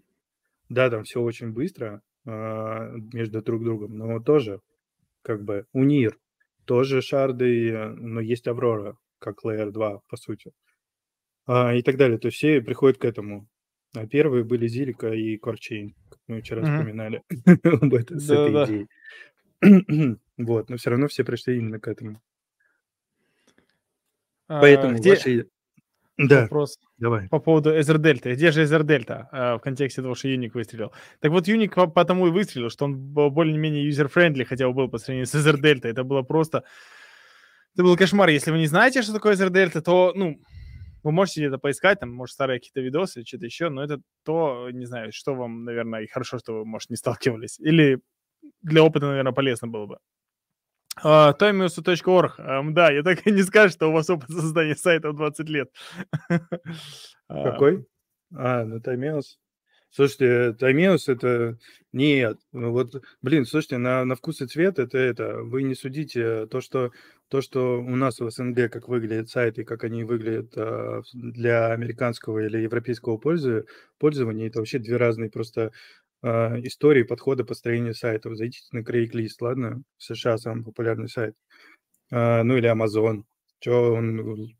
да, там все очень быстро а, между друг другом, но тоже как бы у НИР тоже шарды, но есть Аврора, как Layer 2, по сути, а, и так далее. То есть все приходят к этому. А первые были Зилика и Корчейн, как мы вчера mm-hmm. вспоминали с этой идеей. вот, но все равно все пришли именно к этому. Поэтому где... ваши да, вопрос давай. по поводу EtherDelta. Где же EtherDelta э, в контексте того, что Юник выстрелил? Так вот, Юник потому и выстрелил, что он более-менее user-friendly хотя бы был по сравнению с EtherDelta. Это было просто... Это был кошмар. Если вы не знаете, что такое EtherDelta, то, ну, вы можете где-то поискать, там, может, старые какие-то видосы что-то еще, но это то, не знаю, что вам, наверное, и хорошо, что вы, может, не сталкивались. Или для опыта, наверное, полезно было бы. Uh, Timeus.org. Да, я так и не скажу, что у вас опыт создания сайта в 20 лет. Какой? А, ну Timeus. Слушайте, Timeus это... Нет, ну вот, блин, слушайте, на, на вкус и цвет это это. Вы не судите то, что то, что у нас в СНГ, как выглядят сайты, как они выглядят э, для американского или европейского пользования, это вообще две разные просто а, истории подхода построения сайтов. Зайдите на Craigslist, ладно? В США самый популярный сайт. А, ну или Amazon. Что он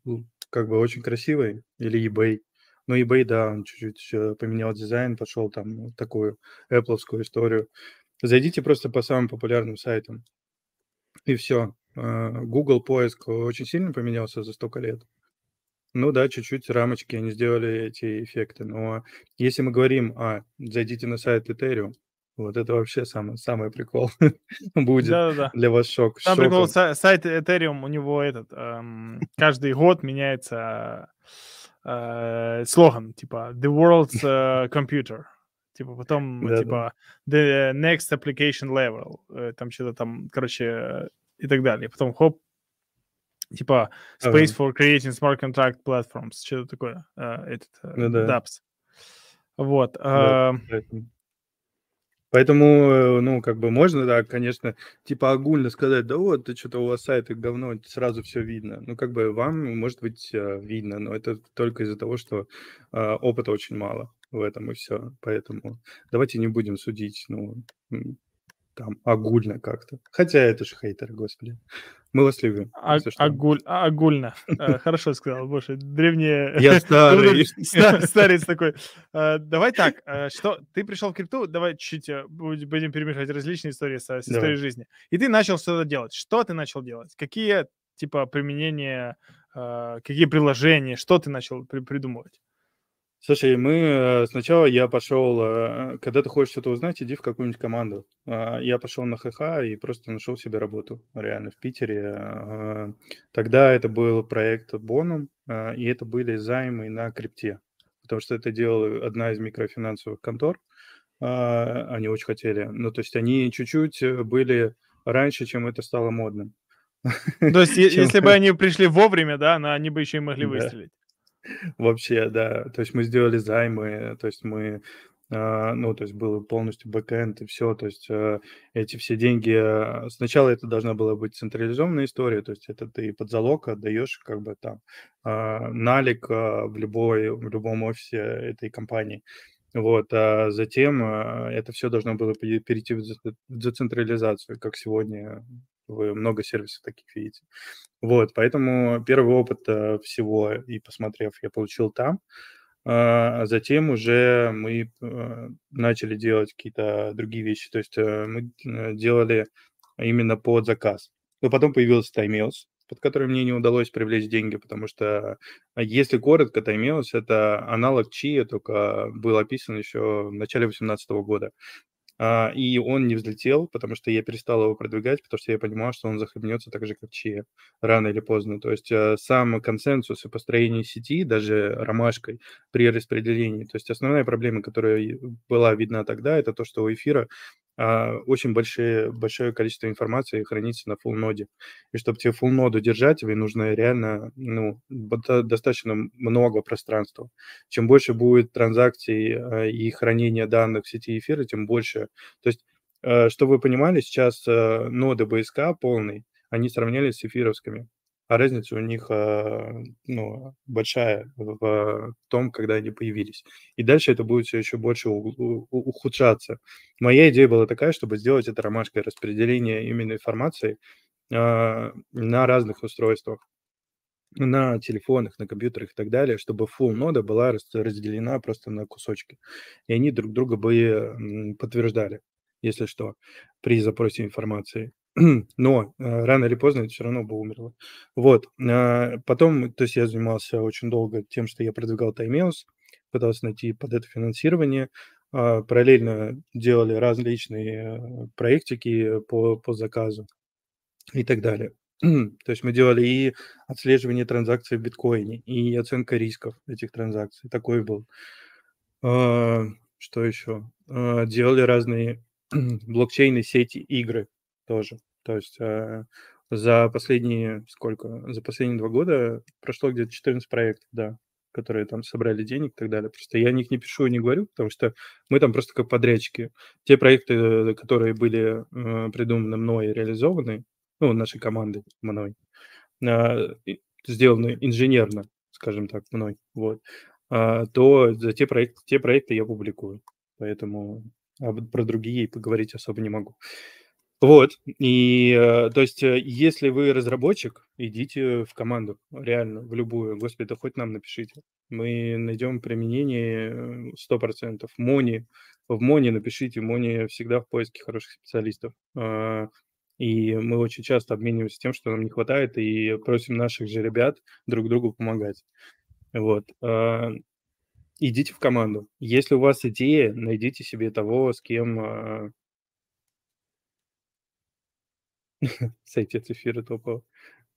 как бы очень красивый. Или eBay. Ну, eBay, да, он чуть-чуть поменял дизайн, пошел там такую apple историю. Зайдите просто по самым популярным сайтам. И все. А, Google поиск очень сильно поменялся за столько лет. Ну да, чуть-чуть рамочки они сделали эти эффекты. Но если мы говорим, а, зайдите на сайт Ethereum, вот это вообще самый, самый прикол будет Да-да-да. для вас шок. Там прикол, сайт Ethereum, у него этот, эм, каждый год меняется э, слоган, типа The World's uh, Computer. Типа потом, Да-да. типа The Next Application Level. Э, там что-то там, короче, и так далее. Потом хоп, типа Space ага. for Creating Smart Contract Platforms, что-то такое, uh, этот, uh, ну, да. DApps. Вот. Uh, Поэтому, э, ну, как бы можно, да, конечно, типа огульно сказать, да вот, ты что-то у вас сайты говно, сразу все видно. Ну, как бы вам, может быть, видно, но это только из-за того, что э, опыта очень мало в этом, и все. Поэтому давайте не будем судить, ну, там, огульно как-то. Хотя это же хейтеры, господи. Мы вас любим. А, агуль, а, огульно. Э, хорошо сказал, боже, древнее... Я старый. Старец такой. Э, давай так, э, что ты пришел в крипту, давай чуть будем перемешивать различные истории с историей жизни. И ты начал что-то делать. Что ты начал делать? Какие, типа, применения, какие приложения, что ты начал придумывать? Слушай, мы э, сначала я пошел, э, когда ты хочешь что-то узнать, иди в какую-нибудь команду. А, я пошел на ХХ и просто нашел себе работу, реально, в Питере. А, тогда это был проект Бонум, а, и это были займы на крипте, потому что это делала одна из микрофинансовых контор. Они очень хотели. Ну, то есть они чуть-чуть э, были раньше, чем это стало модным. То есть если бы они пришли вовремя, да, они бы еще и могли выстрелить. Вообще, да. То есть мы сделали займы, то есть мы, а, ну, то есть был полностью бэкэнд и все, то есть э, эти все деньги, а, сначала это должна была быть централизованная история, то есть это ты под залог отдаешь как бы там а, налик в любой, в любом офисе этой компании. Вот, а затем это все должно было перейти в децентрализацию, как сегодня вы много сервисов таких видите. Вот, поэтому первый опыт э, всего и посмотрев, я получил там. А затем уже мы э, начали делать какие-то другие вещи. То есть э, мы делали именно под заказ. Но потом появился Timeos, под который мне не удалось привлечь деньги, потому что, а, если коротко, Timeos — это аналог Chia, только был описан еще в начале 2018 года. А, и он не взлетел, потому что я перестал его продвигать, потому что я понимал, что он захлебнется так же, как Chia, рано или поздно. То есть а, сам консенсус и построение сети, даже ромашкой при распределении, то есть основная проблема, которая была видна тогда, это то, что у эфира очень большие, большое количество информации хранится на full ноде. И чтобы тебе full ноду держать, тебе нужно реально ну, достаточно много пространства. Чем больше будет транзакций а, и хранения данных в сети эфира, тем больше. То есть, а, чтобы вы понимали, сейчас ноды БСК полный, они сравнялись с эфировскими а разница у них а, ну, большая в том, когда они появились. И дальше это будет все еще больше ухудшаться. Моя идея была такая, чтобы сделать это ромашкой распределение именно информации а, на разных устройствах на телефонах, на компьютерах и так далее, чтобы full нода была разделена просто на кусочки. И они друг друга бы подтверждали, если что, при запросе информации. но э, рано или поздно это все равно бы умерло. Вот. А, потом, то есть я занимался очень долго тем, что я продвигал Timeouse, пытался найти под это финансирование. А, параллельно делали различные э, проектики по, по заказу и так далее. То есть мы делали и отслеживание транзакций в биткоине, и оценка рисков этих транзакций. Такой был. А, что еще? Делали разные блокчейны, сети, игры тоже. То есть э, за последние сколько? За последние два года прошло где-то 14 проектов, да, которые там собрали денег и так далее. Просто я о них не пишу и не говорю, потому что мы там просто как подрядчики. Те проекты, которые были э, придуманы мной и реализованы, ну, нашей командой, мной, э, сделаны инженерно, скажем так, мной, вот, э, то за те проекты, те проекты я публикую. Поэтому а про другие поговорить особо не могу. Вот, и, э, то есть, э, если вы разработчик, идите в команду, реально, в любую. Господи, да хоть нам напишите. Мы найдем применение э, 100%. Мони, в Мони напишите, Мони всегда в поиске хороших специалистов. А, и мы очень часто обмениваемся тем, что нам не хватает, и просим наших же ребят друг другу помогать. Вот. А, идите в команду. Если у вас идея, найдите себе того, с кем а, сойти от эфира топового.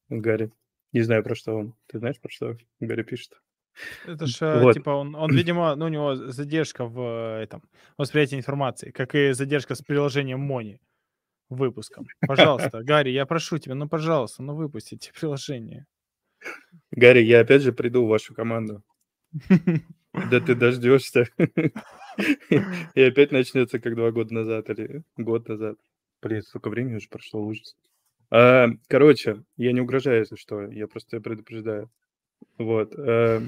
Гарри. Не знаю, про что он. Ты знаешь, про что Гарри пишет? Это ж, э, вот. типа, он, он, видимо, ну, у него задержка в э, этом восприятии информации, как и задержка с приложением Мони выпуском. Пожалуйста, Гарри, я прошу тебя, ну, пожалуйста, ну, выпустите приложение. Гарри, я опять же приду в вашу команду. Да ты дождешься. И опять начнется, как два года назад или год назад. Блин, столько времени уже прошло, ужас. А, короче, я не угрожаю, если что, я просто предупреждаю. Вот. А,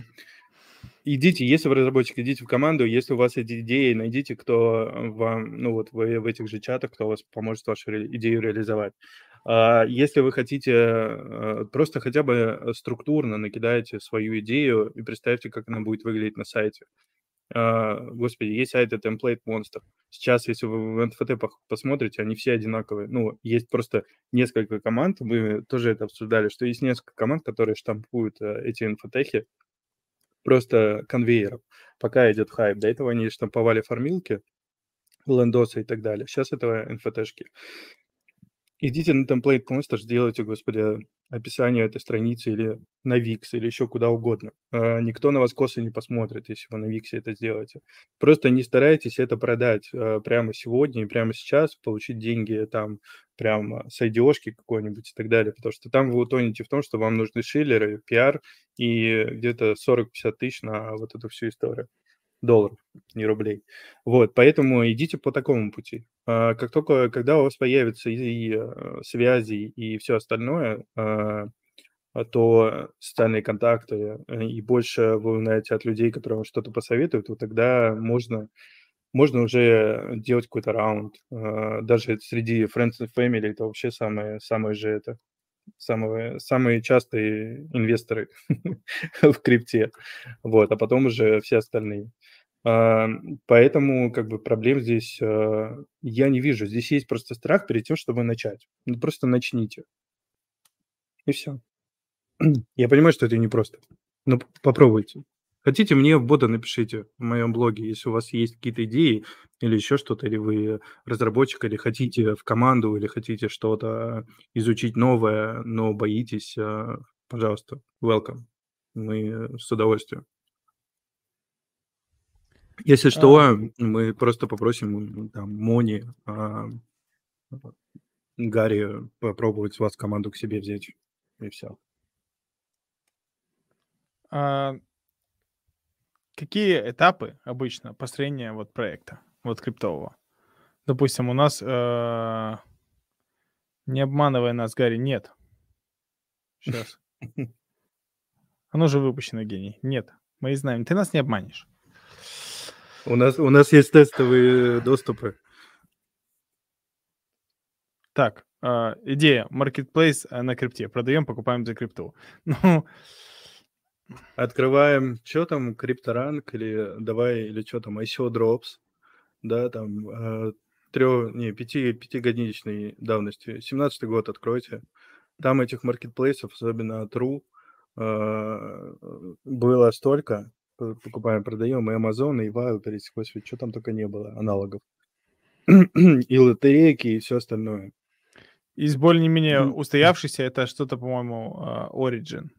идите, если вы разработчик, идите в команду, если у вас эти идеи, найдите, кто вам, ну вот вы в этих же чатах, кто вас поможет вашу идею реализовать. А, если вы хотите а, просто хотя бы структурно накидайте свою идею и представьте, как она будет выглядеть на сайте. А, господи, есть сайты Template Monster. Сейчас, если вы в NFT посмотрите, они все одинаковые. Ну, есть просто несколько команд, мы тоже это обсуждали, что есть несколько команд, которые штампуют э, эти инфотехи просто конвейером, пока идет хайп. До этого они штамповали формилки, лендосы и так далее. Сейчас это инфотешки. Идите на Template Monster, сделайте, господи, описание этой страницы или на Wix, или еще куда угодно. А, никто на вас косо не посмотрит, если вы на Wix это сделаете. Просто не старайтесь это продать а, прямо сегодня и прямо сейчас, получить деньги там прямо с идешки какой-нибудь и так далее, потому что там вы утонете в том, что вам нужны шиллеры, пиар и где-то 40-50 тысяч на вот эту всю историю долларов, не рублей. Вот, поэтому идите по такому пути. А, как только, когда у вас появятся и, э, связи, и все остальное, а, а то социальные контакты э, и больше вы узнаете от людей, которые вам что-то посоветуют, то тогда можно, можно уже делать какой-то раунд. Даже среди friends and family это вообще самые, самые же это самые, самые частые инвесторы в крипте. Вот, а потом уже все остальные. А, поэтому как бы проблем здесь я не вижу. Здесь есть просто страх перед тем, чтобы начать. Ну, просто начните. И все. Я понимаю, что это непросто, но попробуйте. Хотите, мне в бота напишите в моем блоге, если у вас есть какие-то идеи или еще что-то, или вы разработчик, или хотите в команду, или хотите что-то изучить новое, но боитесь, а, пожалуйста, welcome. Мы с удовольствием. Если что, а... мы просто попросим там Мони, а, Гарри попробовать вас команду к себе взять, и все. А, какие этапы обычно построения вот проекта, вот криптового? Допустим, у нас, э, не обманывая нас, Гарри, нет. Сейчас. Оно же выпущено, гений. Нет, мы и знаем. Ты нас не обманешь. У нас, у нас есть тестовые доступы. Так, э, идея. Marketplace э, на крипте. Продаем, покупаем за крипту. Ну, Открываем, что там, крипторанг или давай, или что там, ICO Drops, да, там, э, трех, не, пяти, пятигодичной давности, 17 год откройте. Там этих маркетплейсов, особенно True, э, было столько, покупаем, продаем, и Amazon, и Wildberries, господи, что там только не было, аналогов. и лотерейки, и все остальное. Из более-менее устоявшихся это что-то, по-моему, э, Origin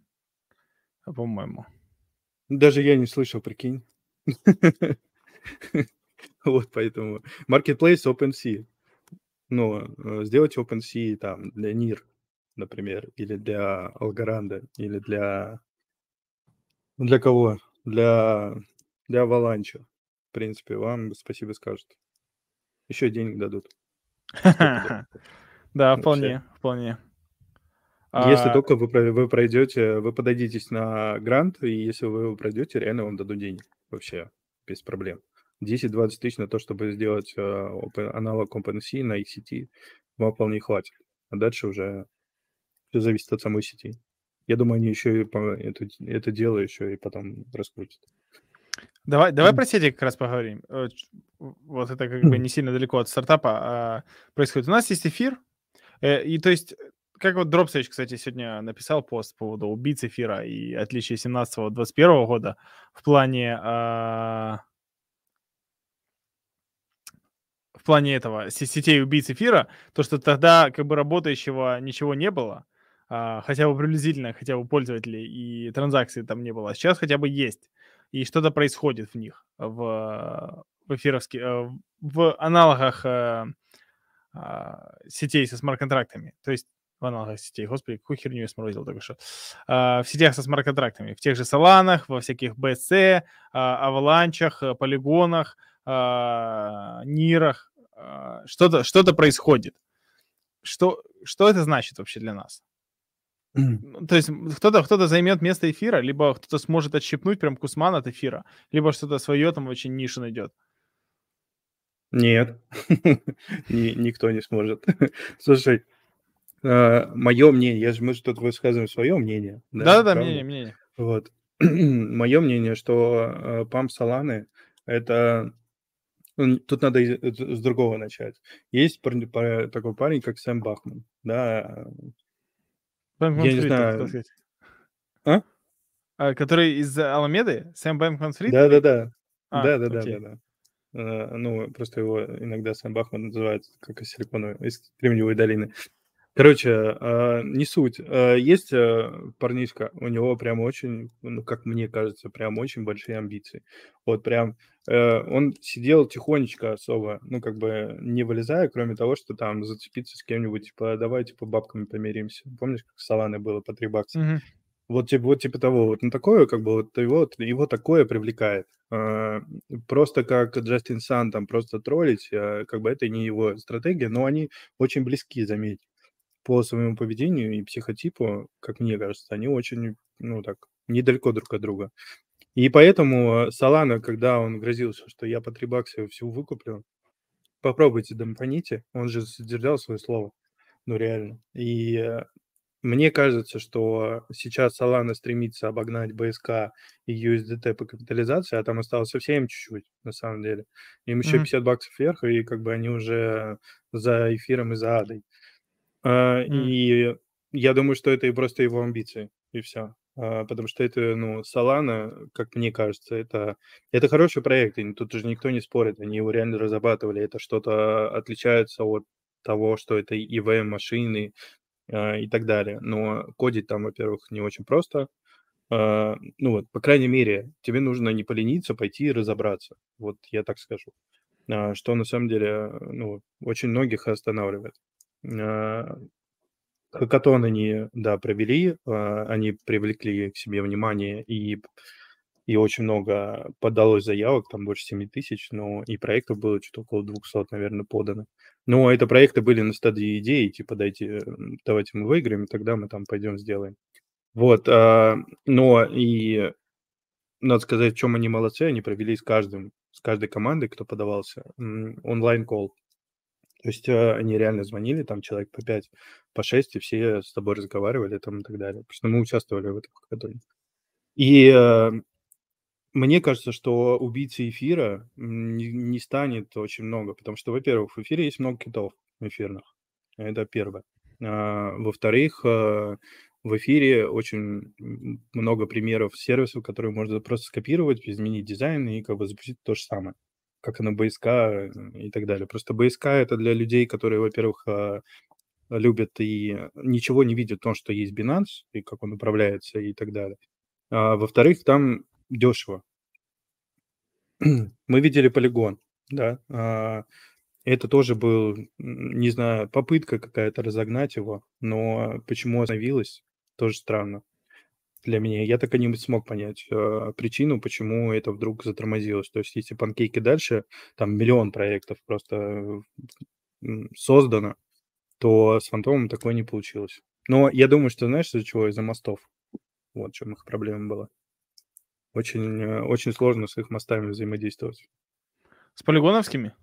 по-моему. Даже я не слышал, прикинь. Вот поэтому. Marketplace OpenSea. Ну, сделать OpenSea там для NIR, например, или для Algorand, или для... Для кого? Для, для Avalanche. В принципе, вам спасибо скажут. Еще денег дадут. Да, вполне, вполне. Если а... только вы, вы пройдете, вы подадитесь на грант, и если вы его пройдете, реально вам дадут денег. Вообще, без проблем. 10-20 тысяч на то, чтобы сделать uh, open, аналог OpenSea на их сети, вам вполне хватит. А дальше уже все зависит от самой сети. Я думаю, они еще и это, это дело еще и потом раскрутят. Давай, давай про сети как раз поговорим. Э, вот это как бы не сильно далеко от стартапа а происходит. У нас есть эфир, э, и то есть как вот Дропсейдж, кстати, сегодня написал пост по поводу убийц эфира и отличия 17-21 года в плане а... в плане этого сетей убийц эфира, то, что тогда как бы работающего ничего не было, а, хотя бы приблизительно, хотя бы пользователей и транзакций там не было. А сейчас хотя бы есть. И что-то происходит в них, в, в эфировских, э, в аналогах э, сетей со смарт-контрактами. То есть в аналогах сетей. Господи, какую херню я сморозил только что. А, в сетях со смарт-контрактами, в тех же Соланах, во всяких BSC, а, Аваланчах, э, Полигонах, а, Нирах. А, что-то что происходит. Что, что это значит вообще для нас? Mm. То есть кто-то кто займет место эфира, либо кто-то сможет отщипнуть прям кусман от эфира, либо что-то свое там очень нишу найдет. Нет, никто не сможет. Слушай, мое мнение, я же, мы же тут высказываем свое мнение. Да-да-да, мнение, мнение. Вот. мое мнение, что э, памп Соланы – это... Ну, тут надо с другого начать. Есть такой парень, как Сэм Бахман, да. Бэнкман я не знаю. А? а? Который из Аламеды? Сэм Бэнкман Фрид? Да-да-да. А, Да-да-да. Э, ну, просто его иногда Сэм Бахман называют как из силиконовой, из Кремниевой долины. Короче, э, не суть. Э, есть э, парнишка, у него прям очень, ну, как мне кажется, прям очень большие амбиции. Вот прям он сидел тихонечко особо, ну, как бы не вылезая, кроме того, что там зацепиться с кем-нибудь, типа, давай, типа, бабками помиримся. Помнишь, как Саланы было по 3 бакса? Мгм. Вот типа, вот типа того, вот ну такое, как бы вот его, его такое привлекает. Просто как Джастин Сан там просто троллить, как бы это не его стратегия, но они очень близки, заметь. По своему поведению и психотипу, как мне кажется, они очень, ну, так, недалеко друг от друга. И поэтому Solana, когда он грозился, что я по 3 бакса всего выкуплю, попробуйте домпаните, он же сдержал свое слово, ну реально. И э, мне кажется, что сейчас Solana стремится обогнать BSK и USDT по капитализации, а там осталось совсем чуть-чуть, на самом деле. Им еще Мгм. 50 баксов вверх, и как бы они уже за эфиром и за адой. А. И я думаю, что это и просто его амбиции, и все. Потому что это, ну, Solana, как мне кажется, это, это хороший проект, и тут уже никто не спорит, они его реально разрабатывали, это что-то отличается от того, что это EVM-машины и так далее. Но кодить там, во-первых, не очень просто. А, Ну вот, по крайней мере, тебе нужно не полениться, пойти и разобраться. Вот я так скажу. А, Что на самом деле, ну, очень многих останавливает. Хакатон они, да, провели, а, они привлекли к себе внимание, и, и очень много подалось заявок, там больше 7 тысяч, но и проектов было что-то около 200, наверное, подано. Но это проекты были на стадии идеи, типа, дайте, давайте мы выиграем, и тогда мы там пойдем сделаем. Вот, а, но и надо сказать, в чем они молодцы, они провели с каждым, с каждой командой, кто подавался, онлайн-колл. То есть э, они реально звонили, там человек по 5, по 6, и все с тобой разговаривали там и так далее. Потому что мы участвовали в этом хакатоне. И э, мне кажется, что убийцы эфира не, не станет очень много, потому что, во-первых, в эфире есть много китов эфирных. Это первое. А, во-вторых, в эфире очень много примеров сервисов, которые можно просто скопировать, изменить дизайн и как бы запустить то же самое, как и на BSK и так далее. Просто BSK это для людей, которые, во-первых, а, любят и ничего не видят в том, что есть Binance и как он управляется и так далее. А, во-вторых, там дешево. Мы видели полигон, да. А, это тоже был, не знаю, попытка какая-то разогнать его, но почему остановилось, тоже странно для меня. Я так и не смог понять э, причину, почему это вдруг затормозилось. То есть если панкейки дальше, там миллион проектов просто м, создано, то с фантомом такое не получилось. Но я думаю, что знаешь, из-за чего? Из-за мостов. Вот в чем их проблема была. Очень, э, очень сложно с их мостами взаимодействовать. С полигоновскими?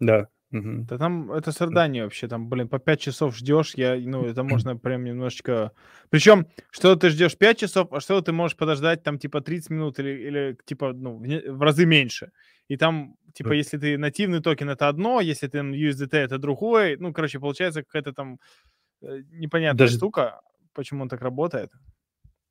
Да. Мгм. Да там это страдание вообще, там, блин, по 5 часов ждешь, я, ну, это можно прям немножечко... Причем, что ты ждешь 5 часов, а что ты можешь подождать там типа 30 минут или, или типа, ну, в, не- в разы меньше. И там, типа, если ты нативный токен, это одно, если ты на USDT, это другое. Ну, короче, получается какая-то там э, непонятная Даже штука, почему он так работает.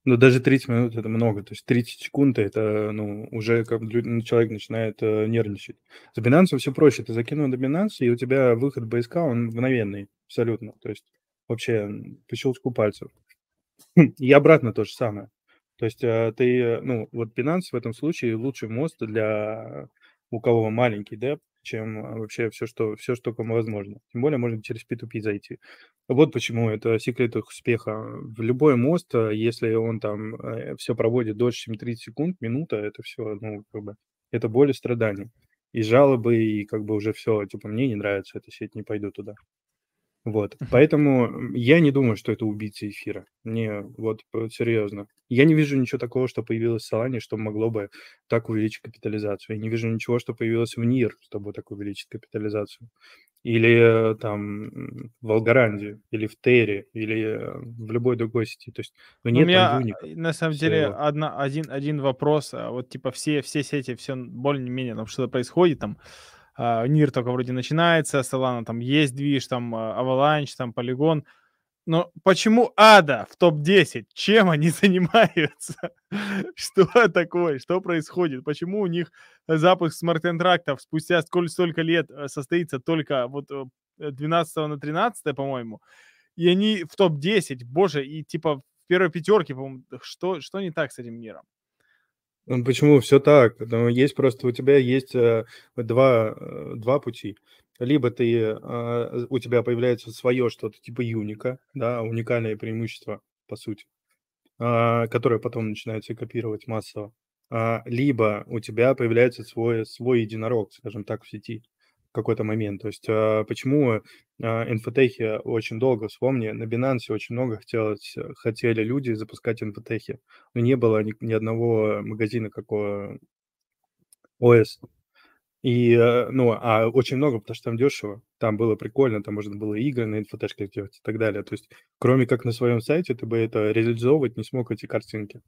Ну, даже 30 минут это много. То есть 30 секунд это, ну, уже как ну, человек начинает э, нервничать. С Binance все проще. Ты закинул на Binance, и у тебя выход BSK, он мгновенный, абсолютно. То есть вообще по щелчку пальцев. И обратно то же самое. То есть э, ты, э, ну, вот Binance в этом случае лучший мост для у кого маленький деп, чем э, вообще все, что, все, что кому возможно. Тем более можно через P2P зайти. Вот почему это секрет их успеха. В любой мост, э, если он там все проводит дольше, чем 30 секунд, минута, это все, ну, как бы, это боль и страдания. И жалобы, и как бы уже все, типа, мне не нравится эта сеть, не пойду туда. Вот, поэтому я не думаю, что это убийца эфира. Не, вот п- серьезно. Я не вижу ничего такого, что появилось в Solana, что могло бы так увеличить капитализацию. Я не вижу ничего, что появилось в НИР, чтобы так увеличить капитализацию. Или э, там в Алгоранде, или в Терре, или э, в любой другой сети. То есть, ну Ну, у нет там меня э, на самом деле одна, один, один вопрос. а Вот типа все, все сети, все более-менее там что-то происходит, там Нир только вроде начинается, Solana там есть движ, там а, Avalanche, там Polygon. Но почему Ада в топ-10? Чем они занимаются? Что такое? Что происходит? Почему у них запуск смарт-контрактов спустя сколь столько лет э, состоится только вот э, 12 на 13, по-моему, и они в топ-10, боже, и типа в первой пятерке, по-моему, что, что не так с этим миром? Почему все так? Ну, есть просто у тебя есть э, два, э, два пути. Либо ты, э, у тебя появляется свое что-то типа юника, да, уникальное преимущество, по сути, а, которое потом начинается копировать массово. А, Либо у тебя появляется свой, свой единорог, скажем так, в сети. Какой-то момент. То есть а, почему а, инфотехи очень долго, вспомни, на Binance очень много хотелось, хотели люди запускать инфотехи, но не было ни, ни одного магазина, какого ОС. И, э, ну, а очень много, потому что там дешево, там было прикольно, там можно было игры на инфотешках делать и так далее. То есть, кроме как на своем сайте, ты бы это реализовывать не смог эти картинки.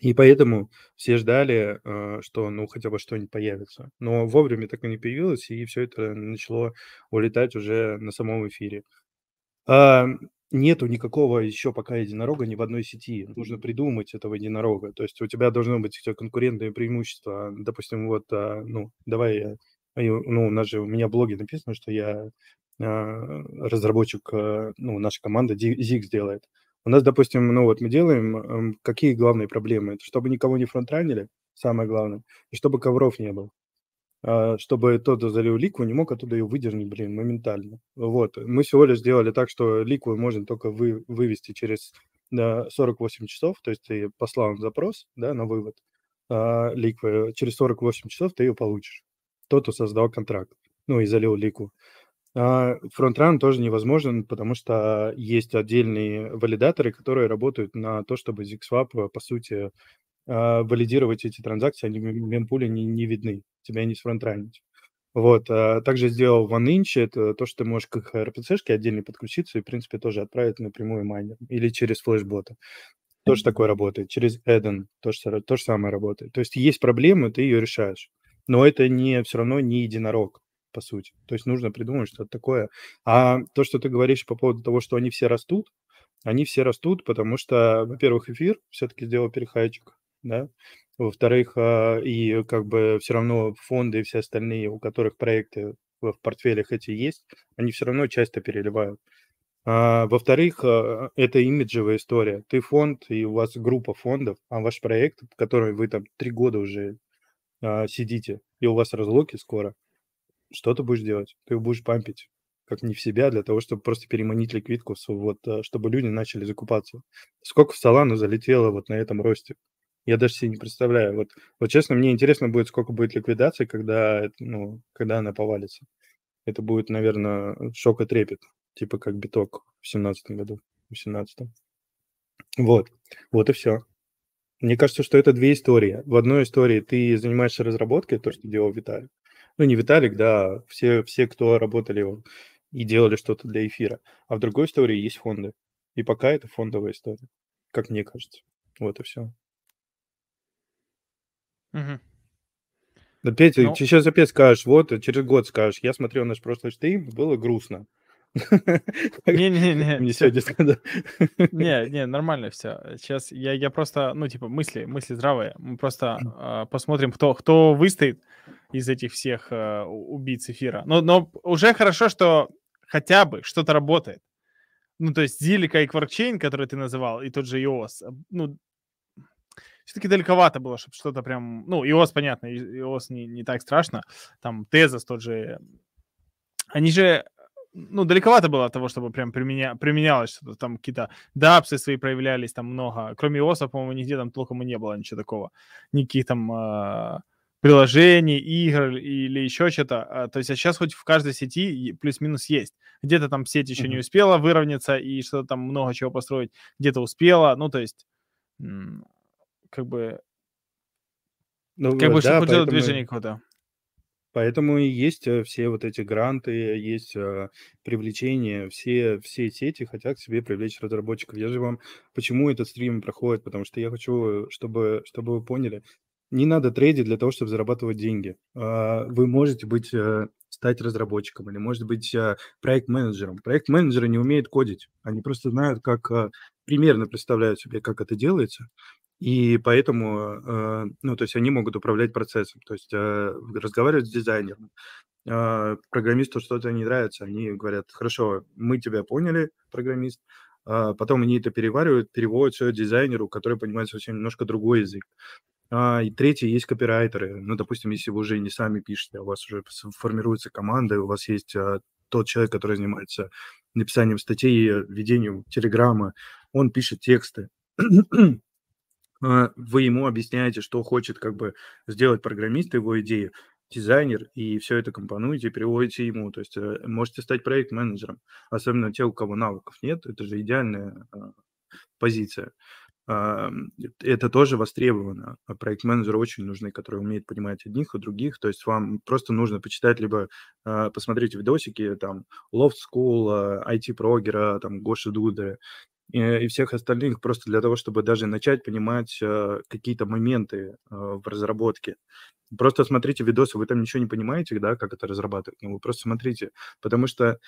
И поэтому все ждали, э, что, ну, хотя бы что-нибудь появится. Но вовремя так и не появилось, и все это начало улетать уже на самом эфире. А, нету никакого еще пока единорога ни в одной сети. Нужно придумать этого единорога. То есть у тебя должно быть конкурентное преимущество. Допустим, вот, а, ну, давай я, ну, у нас же, у меня в блоге написано, что я а, разработчик, ну, наша команда ZX делает. У нас, допустим, ну вот мы делаем, эм, какие главные проблемы? Это чтобы никого не фронтранили, самое главное, и чтобы ковров не было. А, чтобы тот, залил ликву, не мог оттуда ее выдернуть, блин, моментально. Вот. Мы всего лишь сделали так, что ликву можно только вы, вывести через да, 48 часов, то есть ты послал запрос да, на вывод а, ликвы, через 48 часов ты ее получишь. Тот, кто создал контракт, ну и залил ликву. А, фронтран тоже невозможен, потому что есть отдельные валидаторы, которые работают на то, чтобы ZigSwap, по сути, а, валидировать эти транзакции, они в мемпуле не, не видны, тебя не сфронтранить. Вот, а также сделал OneInch, это то, что ты можешь к RPC-шке отдельно подключиться и, в принципе, тоже отправить напрямую майнер или через флешбота. Тоже такое работает. Через Eden тоже, то же самое работает. То есть есть проблемы, ты ее решаешь. Но это не все равно не единорог, по сути. То есть нужно придумать что-то такое. А то, что ты говоришь по поводу того, что они все растут, они все растут, потому что, во-первых, эфир все-таки сделал перехайчик, да. Во-вторых, а, и как бы все равно фонды и все остальные, у которых проекты в портфелях эти есть, они все равно часто переливают. А, во-вторых, а, это имиджевая история. Ты фонд, и у вас группа фондов, а ваш проект, который вы там три года уже сидите, и у вас разлоки скоро, что ты будешь делать? Ты будешь пампить как не в себя, для того, чтобы просто переманить ликвидку, вот, чтобы люди начали закупаться. Сколько в Solana залетело вот на этом росте? Я даже себе не представляю. Вот, вот честно, мне интересно будет, сколько будет ликвидации, когда, ну, когда она повалится. Это будет, наверное, шок и трепет, типа как биток в семнадцатом году, в семнадцатом. Вот, вот и все. Мне кажется, что это две истории. В одной истории ты занимаешься разработкой, то, что делал Виталик. Ну, не Виталик, да, все, все кто работали и делали что-то для эфира. А в другой истории есть фонды. И пока это фондовая история, как мне кажется. Вот и все. Мгм. Опять, ты Ну, сейчас опять скажешь, вот, э, через год скажешь, я смотрел наш прошлый стрим, было грустно. не-не-не, Мне сегодня сказали. Не, не, нормально все. Сейчас я, я просто, ну, типа, мысли, мысли здравые. Мы просто а, посмотрим, кто, кто выстоит из этих всех а, убийц эфира. Но, но уже хорошо, что хотя бы что-то работает. Ну, то есть Зилика и Кваркчейн, который ты называл, и тот же а, ну, все-таки далековато было, чтобы что-то прям... Ну, iOS, понятно, и- iOS не, не так страшно. Там Тезос тот же... Они же ну, далековато было от того, чтобы прям применя... применялось что-то. Там какие-то дапсы свои проявлялись, там много. Кроме iOS, по-моему, нигде там толком и не было ничего такого. Никаких там а, приложений, игр или еще что-то. А, то есть а сейчас хоть в каждой сети плюс-минус есть. Где-то там сеть еще не Мгм. успела выровняться и что-то там много чего построить. Где-то успела. Ну, то есть как бы Ну как бы, да, хоть сделать поэтому движение какое-то. Поэтому и есть э, все вот эти гранты, есть э, привлечение, все, все сети хотят к себе привлечь разработчиков. Я же вам почему этот стрим проходит, потому что я хочу, чтобы, чтобы вы поняли, не надо трейдить для того, чтобы зарабатывать деньги. А, Вы можете быть, э, стать разработчиком или, может быть, э, проект-менеджером. Проект-менеджеры не умеют кодить, они просто знают, как э, примерно представляют себе, как это делается, и поэтому, э, ну, то есть они могут управлять процессом, то есть э, разговаривать с дизайнером. Э, Программисту что-то не нравится, они говорят, хорошо, мы тебя поняли, программист, А потом они это переваривают, переводят все дизайнеру, который понимает совсем немножко другой язык. А, И третье, есть копирайтеры. Ну, допустим, если вы уже не сами пишете, а у вас уже формируется команда, у вас есть тот человек, который занимается написанием статей, ведением телеграмма, он пишет тексты. А, Вы ему объясняете, что хочет как бы сделать программист, его идеи. дизайнер, и все это компонуете и переводите ему. То есть э, можете стать проект-менеджером, особенно те, у кого навыков нет. Это же идеальная а, позиция. А, это тоже востребовано. А проект-менеджеры очень нужны, которые умеют понимать одних и других. То есть вам просто нужно почитать, либо посмотреть видосики, там, Loft School, IT-прогера, там, Гоши Дуды, и всех остальных просто для того, чтобы даже начать понимать какие-то моменты в разработке. Просто смотрите видосы, вы там ничего не понимаете, да, как это разрабатывать, вы просто смотрите, потому что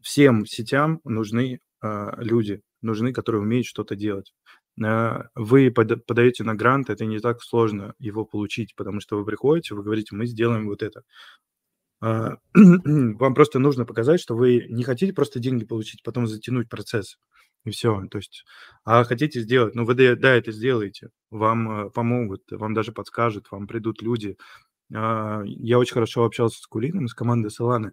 всем сетям нужны люди, нужны, которые умеют что-то делать. Вы подаете на грант, это не так сложно его получить, потому что вы приходите, вы говорите, мы сделаем вот это. Вам просто нужно показать, что вы не хотите просто деньги получить, потом затянуть процесс, и все. То есть, а хотите сделать, ну вы да, это сделаете, вам а, помогут, вам даже подскажут, вам придут люди. Я очень хорошо общался с Кулином из команды Solana.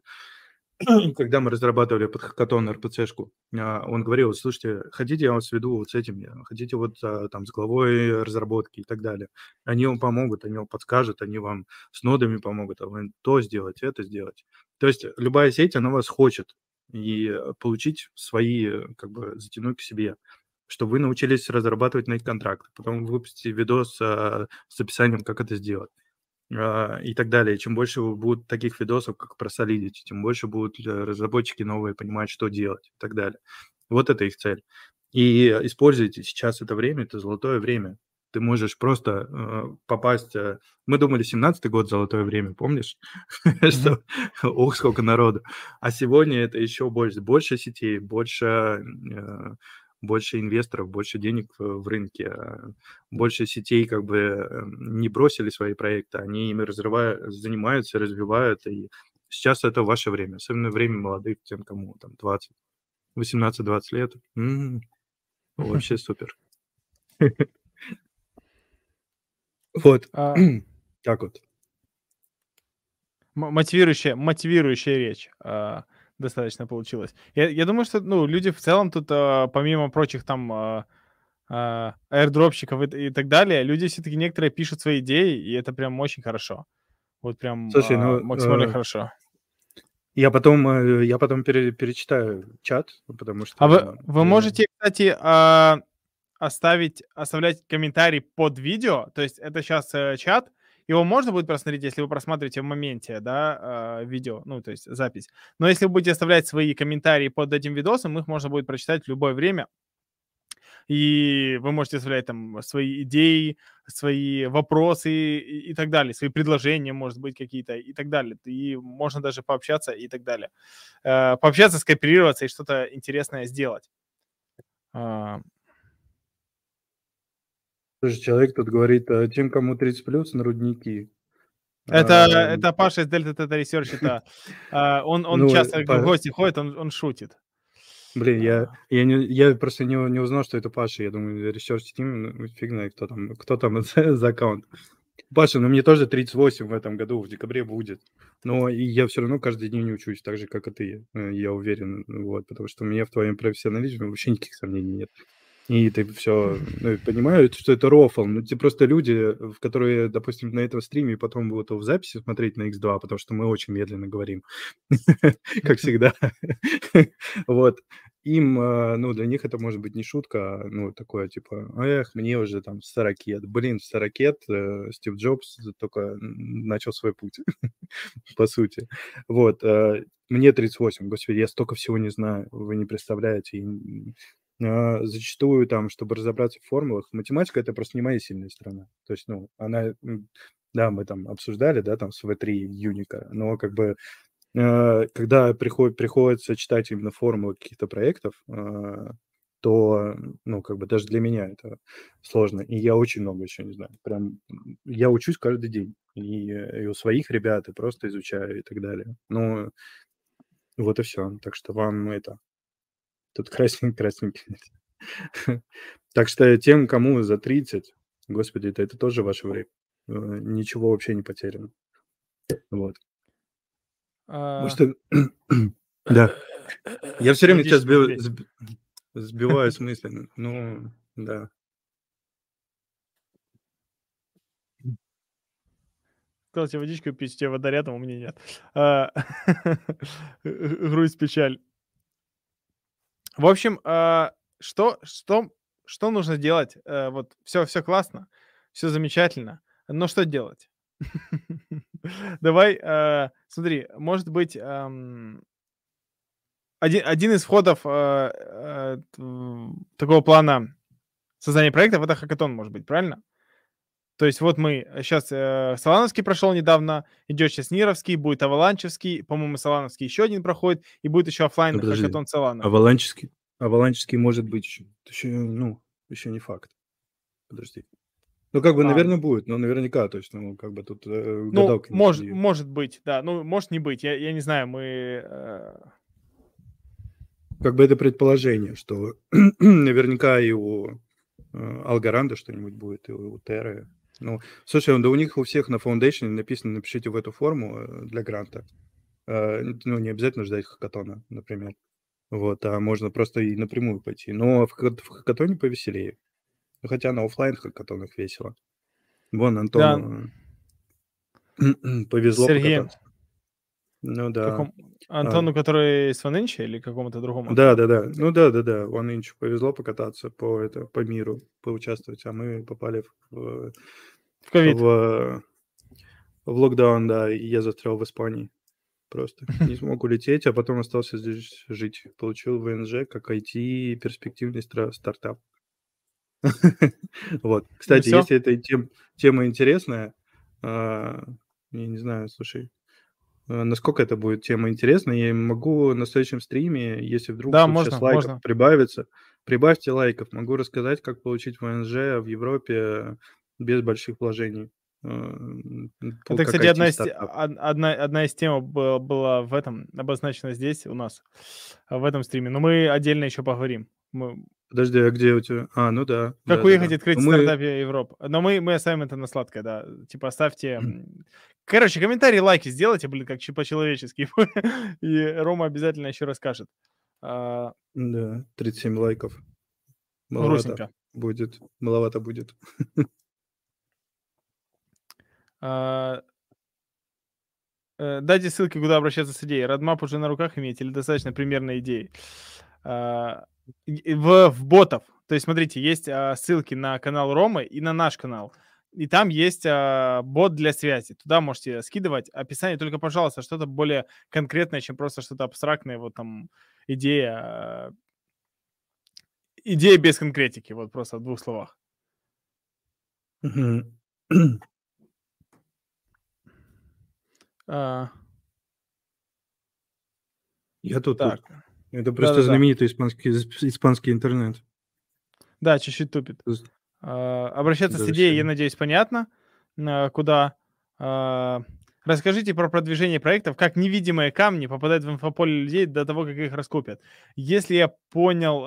когда мы разрабатывали под хакатон РПЦшку, а, он говорил, слушайте, хотите, я вас веду вот с этим, хотите вот а, там с главой разработки и так далее. Они вам помогут, они вам подскажут, они вам с нодами помогут, а вы то сделать, это сделать. То есть любая сеть, она вас хочет и получить свои, как бы, затянуть к себе чтобы вы научились разрабатывать на их контракт, потом выпустите видос а, с описанием, как это сделать. А, и так далее. Чем больше будут таких видосов, как про Solidity, тем больше будут э, разработчики новые понимать, что делать и так далее. Вот это их цель. И используйте сейчас это время, это золотое время. Ты можешь просто э, попасть... Э, мы думали, 17-й год золотое время, помнишь? Что, ох, сколько народу. А сегодня это еще больше. Больше сетей, больше больше инвесторов, больше денег в рынке, а больше сетей как бы эм, не бросили свои проекты, они ими разрывают, занимаются, развивают, и сейчас это ваше время, особенно время молодых, тем, кому там 20, 18-20 лет. М-м-м. Вообще супер. Вот. А так вот. Мотивирующая, мотивирующая речь. А, достаточно получилось. Я, я думаю, что ну, люди в целом тут, а, помимо прочих там а, а, аирдропщиков и, и так далее, люди все-таки некоторые пишут свои идеи, и это прям очень хорошо. Вот прям Слушай, а, ну, максимально э, хорошо. Я потом, э, я потом пере, перечитаю чат, потому что... А вы, вы можете, кстати, а, оставить, оставлять комментарий под видео, то есть это сейчас э, чат, его можно будет просмотреть, если вы просматриваете в моменте, да, э, видео, ну, то есть запись. Но если вы будете оставлять свои комментарии под этим видосом, их можно будет прочитать в любое время. И вы можете оставлять там свои идеи, свои вопросы и, и так далее, свои предложения, может быть, какие-то и так далее. И можно даже пообщаться и так далее. Э, пообщаться, скооперироваться и что-то интересное сделать. Слушай, человек тут говорит, а тем, кому 30 плюс, на рудники. Это, а, это Паша из Delta Theta Research, это, а, он, он ну, часто в гости ходит, он, он шутит. Блин, я, а. я, не, я просто не, не узнал, что это Паша. Я думаю, Research Team, ну, фиг знает, кто там, кто там за аккаунт. Паша, ну мне тоже 38 в этом году, в декабре будет. Но я все равно каждый день не учусь, так же, как и ты, э, я уверен. Вот, потому что у меня в твоем профессионализме вообще никаких сомнений нет и ты все ну, понимают, что это рофл. Ну, те просто люди, в которые, допустим, на этом стриме потом будут в записи смотреть на X2, потому что мы очень медленно говорим, как всегда. Вот. Им, а, ну, для них это может быть не шутка, а, ну, такое, типа, эх, мне уже там 40 лет. Блин, 40 лет э, Стив Джобс только начал свой путь, по сути. Вот. Э, мне 38, господи, я столько всего не знаю, вы не представляете. А, зачастую там, чтобы разобраться в формулах, математика это просто не моя сильная сторона. То есть, ну, она, да, мы там обсуждали, да, там с V3 Юника, но как бы а, когда приходит, приходится читать именно формулы каких-то проектов, а, то, ну, как бы даже для меня это сложно. И я очень много еще не знаю. Прям я учусь каждый день. И, и у своих ребят, и просто изучаю и так далее. Ну, вот и все. Так что вам это Тут красненький, красненький. Так что тем, кому за 30, господи, это, это тоже ваше время. Э, ничего вообще не потеряно. Вот. А... Что... да. Я все время сейчас сбив... сбиваю с мысли. Ну, да. сказал тебе водичку пить, у тебя вода рядом, у меня нет. А, грусть, печаль. В общем, а, что, что, что нужно делать? Э, вот все, все классно, все замечательно, но что делать? Давай, э, смотри, может быть, один, один из входов э, такого плана создания проектов это хакатон, может быть, правильно? То есть вот мы сейчас э, Солановский прошел недавно, идет сейчас Нировский, будет Аваланчевский, по-моему, Солановский еще один проходит, и будет еще офлайн ну, хакатон Солана. Аваланчевский, Аваланчевский может быть еще, еще, ну, еще не факт. Подожди. Ну, как бы, а. наверное, будет, но наверняка, то есть, ну, как бы тут э, Ну, может, может быть, да, ну, может не быть, я, я не знаю, мы... Э... Как бы это предположение, что наверняка и у э, Алгоранда что-нибудь будет, и у Терры, ну, слушай, да у них у всех на Foundation написано, напишите в эту форму э, для гранта. Э, ну, не обязательно ждать хакатона, например. Вот, а можно просто и напрямую пойти. Но в, в хакатоне повеселее. Хотя на офлайн хакатонах весело. Вон Антону да. повезло Сергей. покататься. Ну да. Каком... Антону, а... который с Ванинча или какому-то другому? Да, да, да. Ну да, да, да. Ванинчу повезло покататься по, это, по миру, поучаствовать, а мы попали в, в ковид. В, в локдаун, да, и я застрял в Испании. Просто не смог улететь, а потом остался здесь жить. Получил ВНЖ как IT перспективный стартап. Вот. Кстати, если эта тема интересная, а, я не знаю, слушай, а, насколько это будет тема интересная, я могу на следующем стриме, если вдруг да, можно, сейчас лайков можно. прибавится, прибавьте лайков, могу рассказать, как получить ВНЖ в Европе без больших вложений. А, это, кстати, одна из, одна, одна из тем была, была в этом, обозначена здесь у нас, в этом стриме. Но мы отдельно еще поговорим. Мы... Подожди, а где у тебя? А, ну да. Как да, уехать да, открыть ну, мы... стартап Европы. Но мы, мы оставим это на сладкое, да. Типа оставьте... Короче, комментарии, лайки сделайте, блин, как по-человечески. И Рома обязательно еще расскажет. А... Да, 37 лайков. Маловато Грустненько. будет. Маловато будет. А... Э, дайте ссылки, куда обращаться с идеей. Родмап уже на руках имеете или достаточно примерной идеи? А, в, в ботов. То есть, смотрите, есть ссылки на канал Ромы и на наш канал. И там есть а, бот для связи. Туда можете скидывать описание. Только, пожалуйста, что-то более конкретное, чем просто что-то абстрактное. Вот там идея... А, идея без конкретики. Вот просто в двух словах. а... Я тут. Так. тут. Это просто Да-да-да. знаменитый испанский, испанский интернет. Да, чуть-чуть тупит. А, обращаться с идеей, я надеюсь, понятно, а, куда. А, расскажите про продвижение проектов, как невидимые камни попадают в инфополе людей до того, как их раскупят. Если я понял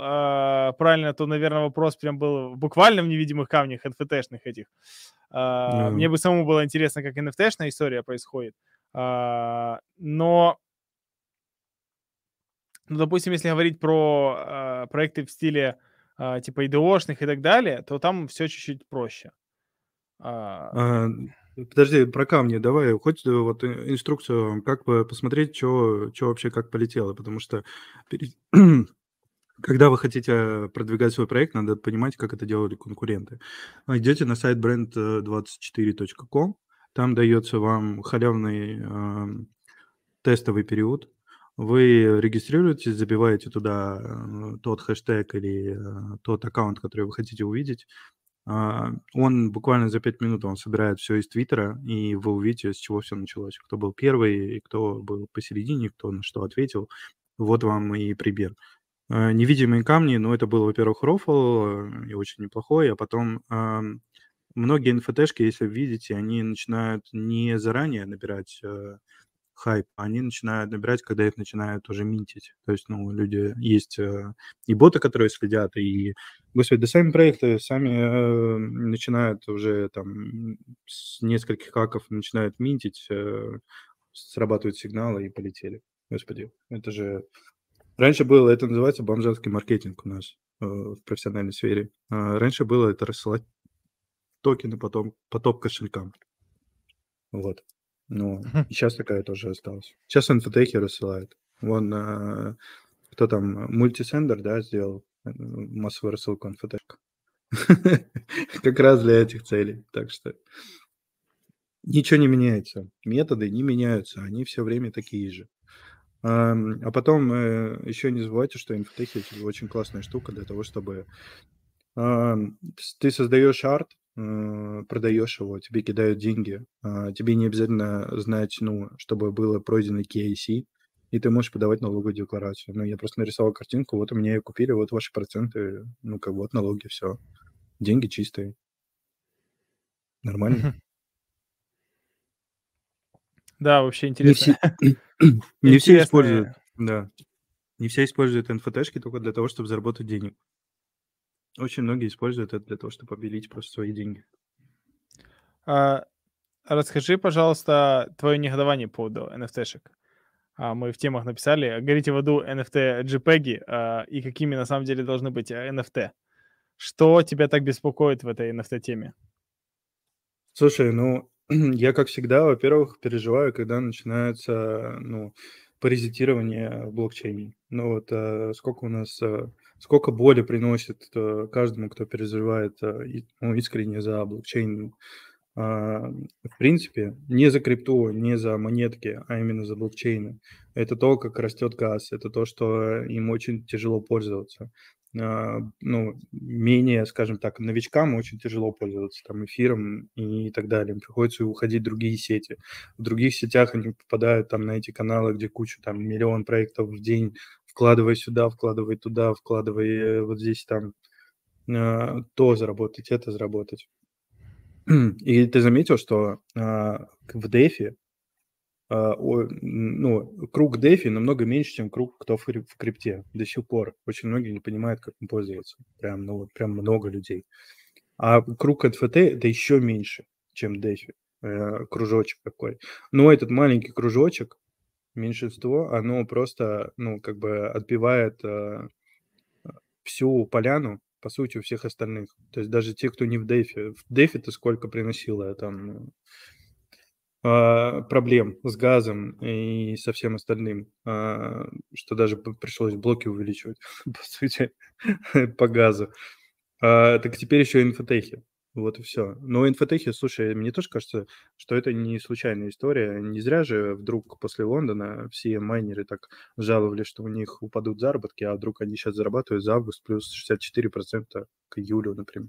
правильно, то, наверное, вопрос прям был буквально в невидимых камнях, NFT-шных этих. А, Мне бы самому было интересно, как NFT-шная история происходит. но ну, допустим, если говорить про э, проекты в стиле э, типа IDO-шных и так далее, то там все чуть-чуть проще. А... А, подожди, про камни давай, хоть э, вот инструкцию, как посмотреть, что вообще как полетело, потому что перед... когда вы хотите продвигать свой проект, надо понимать, как это делали конкуренты. Идете на сайт brand24.com, там дается вам халявный э, тестовый период, вы регистрируетесь, забиваете туда э, тот хэштег или э, тот аккаунт, который вы хотите увидеть. А, он буквально за 5 минут он собирает все из Твиттера, и вы увидите, с чего все началось. Кто был первый, и кто был посередине, кто на что ответил. Вот вам и пример. Э, невидимые камни, ну, это был, во-первых, рофл, и очень неплохой, а потом многие НФТшки, если видите, они начинают не заранее набирать хайп, они начинают набирать, когда их начинают уже минтить. То есть, ну, люди есть э, и боты, которые следят, и, господи, да сами проекты сами э, начинают уже там с нескольких хаков начинают минтить, э, срабатывают сигналы и полетели. Господи, это же... Раньше было, это называется бомжатский маркетинг у нас в профессиональной сфере. А раньше было это рассылать токены потом по топ-кошелькам. Вот. Ну, и сейчас такая тоже осталась. Сейчас NFTехи рассылают. Вон, а, кто там, мультисендер, да, сделал э, массовую рассылку NFTшек. Как раз для этих целей. Так что ничего не меняется. Методы не меняются. Они все время такие же. А, потом э, еще не забывайте, что инфотехи это очень классная штука для того, чтобы ты создаешь арт, продаешь его, тебе кидают деньги, а, тебе не обязательно знать, ну, чтобы было пройдено KIC, и ты можешь подавать налоговую декларацию. Ну, я просто нарисовал картинку, вот у меня ее купили, вот ваши проценты, ну, как вот налоги, все. Деньги чистые. Нормально. Да, вообще интересно. Не все используют, да. Не все используют НФТшки только для того, чтобы заработать денег. Очень многие используют это для того, чтобы обелить просто свои деньги. А, расскажи, пожалуйста, твое негодование по поводу NFT-шек. А, мы в темах написали, горите в аду NFT JPEG а, и какими на самом деле должны быть NFT. Э, Что тебя так беспокоит в этой NFT-теме? Слушай, ну, я, как всегда, во-первых, переживаю, когда начинается, ну, паразитирование в блокчейне. Ну вот э, сколько у нас, э, сколько боли приносит э, каждому, кто переживает э, ну, искренне за блокчейн. А, в принципе, не за крипту, не за монетки, а именно за блокчейны. Это то, как растет газ, это то, что им очень тяжело пользоваться. А, ну, менее, скажем так, новичкам очень тяжело пользоваться там эфиром и так далее. Им приходится уходить в другие сети. В других сетях они попадают там на эти каналы, где куча там миллион проектов в день, вкладывай сюда, вкладывай туда, вкладывай э, вот здесь там а, то заработать, это заработать. И ты заметил, что а, в а, ну, круг DeFi намного меньше, чем круг, кто в, крипте до сих пор. Очень многие не понимают, как им пользоваться. Прям, ну, прям много людей. А круг NFT это еще меньше, чем. Э, кружочек такой. Но этот маленький кружочек, меньшинство, оно просто, ну, как бы отбивает э, всю поляну, по сути, у всех остальных. То есть даже те, кто не в DeFi. В DeFi-то сколько приносило там а, проблем с газом и со всем остальным, а, что даже пришлось блоки увеличивать, по сути, по газу. А, так теперь еще инфотехи. Вот и все. Но инфотехи, слушай, мне тоже кажется, что это не случайная история. Не зря же вдруг после Лондона все майнеры так жаловались, что у них упадут заработки, а вдруг они сейчас зарабатывают за август плюс 64% к июлю, например.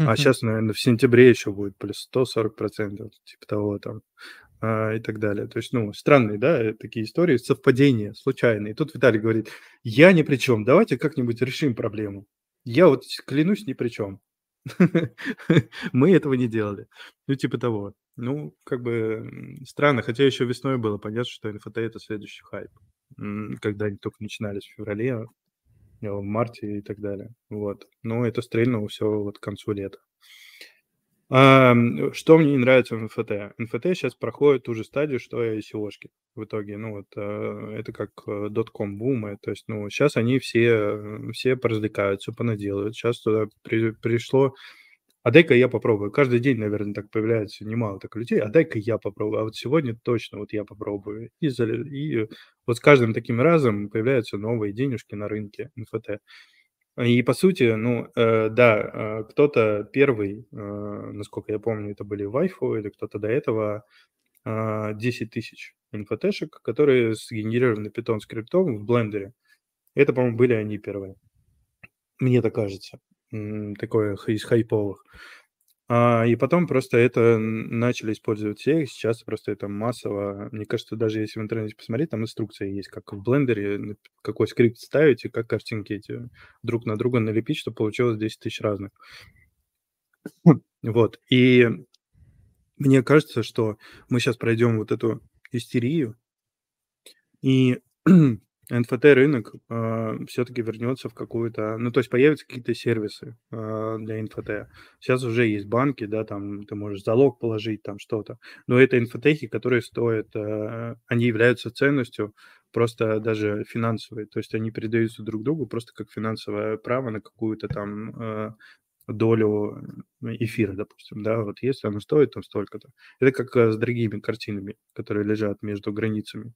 А сейчас, наверное, в сентябре еще будет плюс 140%, типа того там, а, и так далее. То есть, ну, странные, да, э, такие истории, совпадения, случайные. И тут Виталий говорит, я ни при чем, давайте как-нибудь решим проблему. Я вот клянусь ни при чем. Мы этого не делали. Ну, типа того. Ну, как бы странно, хотя еще весной было понятно, что НФТ это следующий хайп. Когда они только начинались в феврале, Э, в марте и так далее. Вот. Но это стрельнуло все вот к концу лета. Что мне не нравится в НФТ? НФТ сейчас проходит ту же стадию, что и ICO-шки в итоге. Ну вот э, это как дотком бумы. То есть, ну, сейчас они все, все поразвлекаются, понаделают. Сейчас туда при, пришло а дай-ка я попробую. Каждый день, наверное, так появляется немало так людей. А дай-ка я попробую. А вот сегодня точно вот я попробую. И, и вот с каждым таким разом появляются новые денежки на рынке НФТ. И по сути, ну э, да, э, кто-то первый, э, насколько я помню, это были Вайфу или кто-то до этого, э, 10 тысяч НФТшек, которые сгенерированы Python скриптом в блендере. Это, по-моему, были они первые. Мне так кажется такое из хайповых. А, и потом просто это начали использовать все, сейчас просто это массово. Мне кажется, даже если в интернете посмотреть, там инструкция есть, как в блендере, какой скрипт ставить и как картинки эти друг на друга налепить, чтобы получилось 10 тысяч разных. Вот. И мне кажется, что мы сейчас пройдем вот эту истерию, и НФТ-рынок э, а, все-таки вернется в какую-то... Ну, то есть появятся какие-то сервисы э, для НФТ. Сейчас уже есть банки, да, там ты можешь залог положить, там что-то. Но это инфотехи, которые стоят... Э, они являются ценностью просто даже финансовой. То есть они передаются друг другу просто как финансовое право на какую-то там э, долю эфира, допустим, да, вот если оно стоит там столько-то. Это как э, с другими картинами, которые лежат между границами.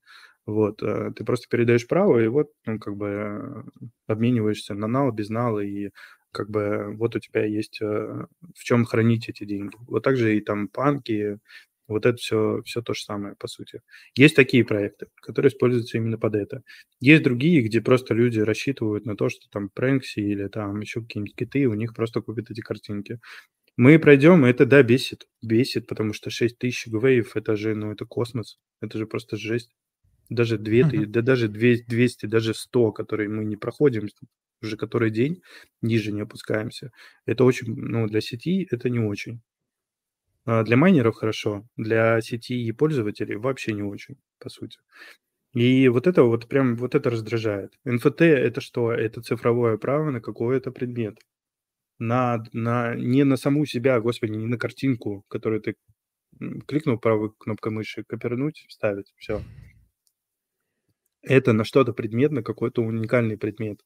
Вот, э, ты просто передаешь право, и вот, ну, как бы э, обмениваешься на нал, без нала, и как бы вот у тебя есть в чем хранить эти деньги. Вот так же и там панки, вот это все, все то же самое, по сути. Есть такие проекты, которые используются именно под это. Есть другие, где просто люди рассчитывают на то, что там Прэнкси или там еще какие-нибудь киты, у них просто купят эти картинки. Мы пройдем, и это, да, бесит. Бесит, потому что 6 тысяч гвейв, это же, ну, это космос. Это же просто жесть. Даже 2, uh-huh. да даже 200, даже 100, которые мы не проходим уже который день, ниже не опускаемся. Это очень, ну, для сети это не очень. А, для майнеров хорошо, для сети и пользователей вообще не очень, по сути. И вот это вот прям вот это раздражает. НФТ это что? Это цифровое право на какой-то предмет. На, на, не на саму себя, господи, не на картинку, которую ты кликнул правой кнопкой мыши, копернуть, вставить, все. Это на что-то предмет, на какой-то уникальный предмет.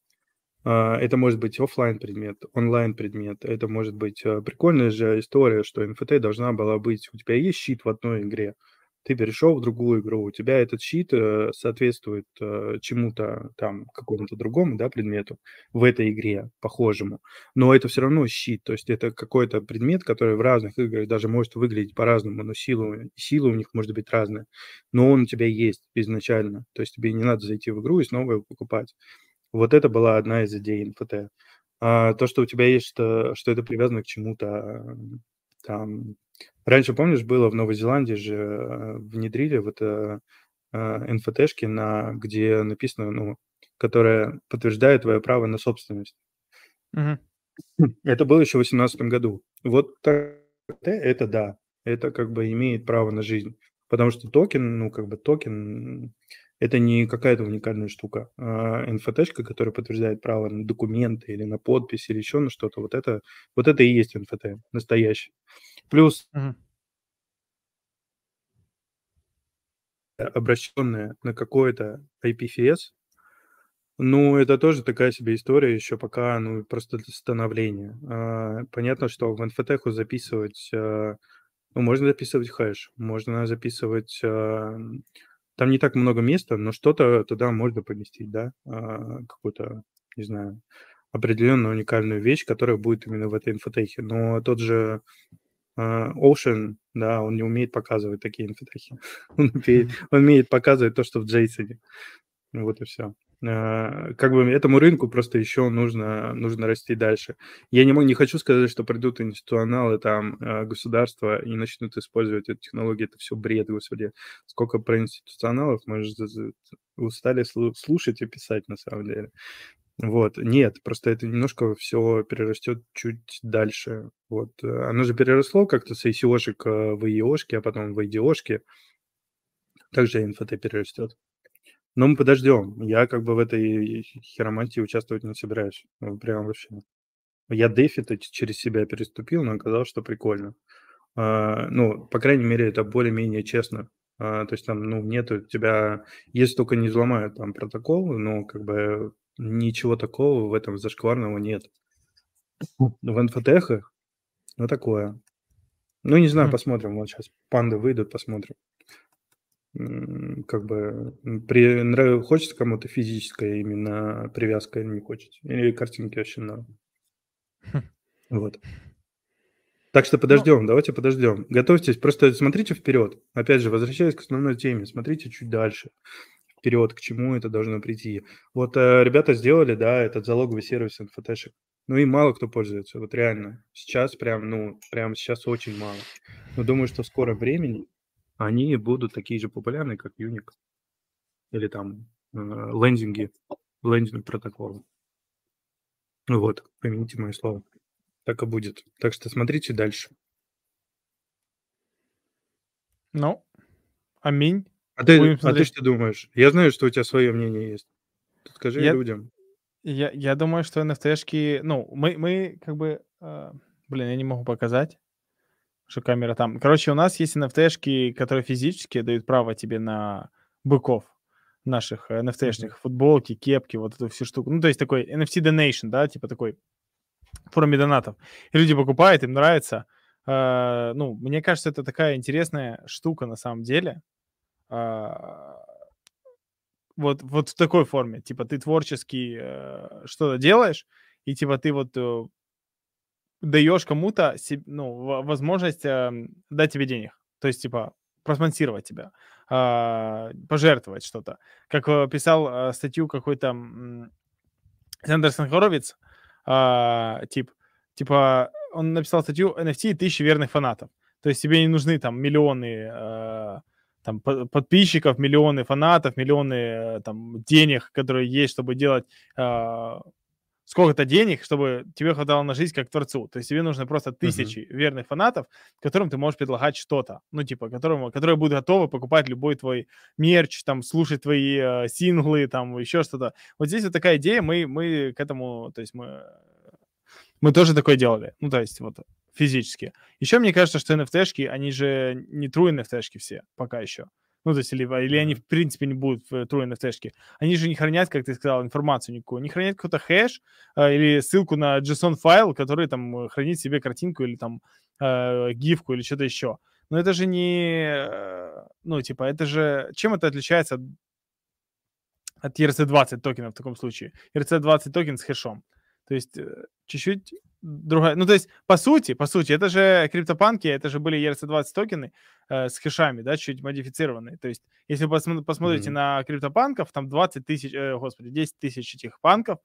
А, это может быть офлайн предмет, онлайн предмет. Это может быть а, прикольная же история, что NFT должна была быть. У тебя есть щит в одной игре, ты перешел в другую игру, у тебя этот щит э, соответствует э, чему-то там, какому-то другому, да, предмету в этой игре, похожему. Но это все равно щит, то есть это какой-то предмет, который в разных играх даже может выглядеть по-разному, но сила, сила у них может быть разная. Но он у тебя есть изначально, то есть тебе не надо зайти в игру и снова его покупать. Вот это была одна из идей НФТ. А, то, что у тебя есть, что, что это привязано к чему-то там. Раньше, помнишь, было в Новой Зеландии же э, внедрили вот э, НФТшки, на, где написано, ну, которая подтверждает твое право на собственность. Угу. Это было еще в 2018 году. Вот это да, это как бы имеет право на жизнь. Потому что токен, ну, как бы токен, это не какая-то уникальная штука. А NFT-шка, которая подтверждает право на документы или на подпись или еще на что-то, вот это, вот это и есть NFT настоящий. Плюс Мгм. обращенная на какое-то IPFS, ну, это тоже такая себе история еще пока, ну, просто становление. А, понятно, что в NFTху записывать, а, ну, можно записывать хэш, можно записывать а, там не так много места, но что-то туда можно поместить, да, а, какую-то, не знаю, определенную уникальную вещь, которая будет именно в этой инфотехе. Но тот же а, Ocean, да, он не умеет показывать такие инфотехи. Он умеет, он умеет показывать то, что в JSON. Вот и все. А, как бы этому рынку просто еще нужно, нужно расти дальше. Я не, не хочу сказать, что придут институционалы, там, а, государства и начнут использовать эту технологию. Это все бред, господи. Сколько про институционалов мы же устали слушать и писать на самом деле. Вот, нет, просто это немножко все перерастет чуть дальше. Вот, оно же переросло как-то с ICO-шек э, в IEO-шки, а потом в IDO-шки. Также инфоте перерастет. Но мы подождем. Я как бы в этой хиромантии участвовать не собираюсь. Ну, прям вообще. Я дефи-то через себя переступил, но оказалось, что прикольно. А, ну, по крайней мере, это более-менее честно. А, то есть там, ну, нет у тебя... Если только не взломают там протокол, но как бы ничего такого в этом зашкварного нет. В инфотехах, ну, такое. Ну, не знаю, посмотрим. Вот сейчас панды выйдут, посмотрим как бы при, хочется кому-то физическая именно привязка или не хочется? Или картинки вообще надо? Хм. Вот. Так что подождем, ну, давайте подождем. Готовьтесь, просто смотрите вперед. Опять же, возвращаясь к основной теме, смотрите чуть дальше. Вперед, к чему это должно прийти. Вот э, ребята сделали, да, этот залоговый сервис инфотешек. Ну и мало кто пользуется, вот реально. Сейчас прям, ну, прям сейчас очень мало. Но думаю, что в скором времени они будут такие же популярны, как Unix или там э, лендинги, лендинг протоколы. Вот, помяните мое слово. Так и будет. Так что смотрите дальше. Ну, аминь. А ты, а ты что думаешь? Я знаю, что у тебя свое мнение есть. Скажи я, людям. Я, я думаю, что NFT-шки... Ну, мы, мы как бы... Э, блин, я не могу показать что камера там. Короче, у нас есть NFT-шки, которые физически дают право тебе на быков наших NFT-шных, mm-hmm. футболки, кепки, вот эту всю штуку. Ну, то есть такой NFT donation, да, типа такой в форме донатов. И люди покупают, им нравится. Uh, ну, мне кажется, это такая интересная штука на самом деле. Uh, вот, вот в такой форме. Типа ты творчески uh, что-то делаешь, и типа ты вот э, даешь кому-то ну, возможность дать тебе денег. То есть, типа, проспонсировать тебя, пожертвовать что-то. Как э, писал статью какой-то Сандерсон Хоровиц, тип, типа, он написал статью NFT тысячи верных фанатов. То есть тебе не нужны там миллионы э, там, подписчиков, миллионы фанатов, миллионы э, там, денег, которые есть, чтобы делать э, сколько-то денег, чтобы тебе хватало на жизнь как творцу. То есть тебе нужно просто тысячи uh-huh. верных фанатов, которым ты можешь предлагать что-то. Ну, типа, которым, которые будут готовы покупать любой твой мерч, там, слушать твои э, синглы, там, еще что-то. Вот здесь вот такая идея, мы, мы к этому, то есть мы мы тоже такое делали. Ну, то есть вот физически. Еще мне кажется, что NFT-шки, они же не true NFT-шки все пока еще. Ну, то есть, или, или они, в принципе, не будут в true NFT-шки. Они же не хранят, как ты сказал, информацию никакую. Они хранят какой-то хэш э, или ссылку на JSON-файл, который там хранит себе картинку или там э, гифку или что-то еще. Но это же не... Э, ну, типа, это же... Чем это отличается от, от ERC-20 токена в таком случае? ERC-20 токен с хэшом. То есть э, чуть-чуть другая. Ну, то есть, по сути, по сути, это же криптопанки, это же были ERC-20 токены э, с хэшами, да, чуть модифицированные. То есть, если вы посмотри, посмотрите mm-hmm. на криптопанков, там 20 тысяч, э, господи, 10 тысяч этих панков,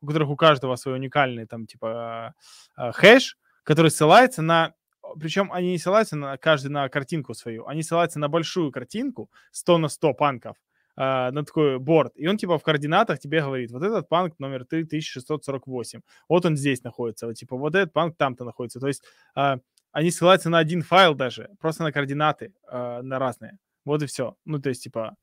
у которых у каждого свой уникальный, там, типа, э, хэш, который ссылается на причем они не ссылаются на каждый на картинку свою, они ссылаются на большую картинку 100 на 100 панков, э, на такой борт, и он типа в координатах тебе говорит, вот этот панк номер 3648, вот он здесь находится, вот типа вот этот панк там-то находится, то есть э, они ссылаются на один файл даже, просто на координаты, э, на разные, вот и все, ну то есть типа...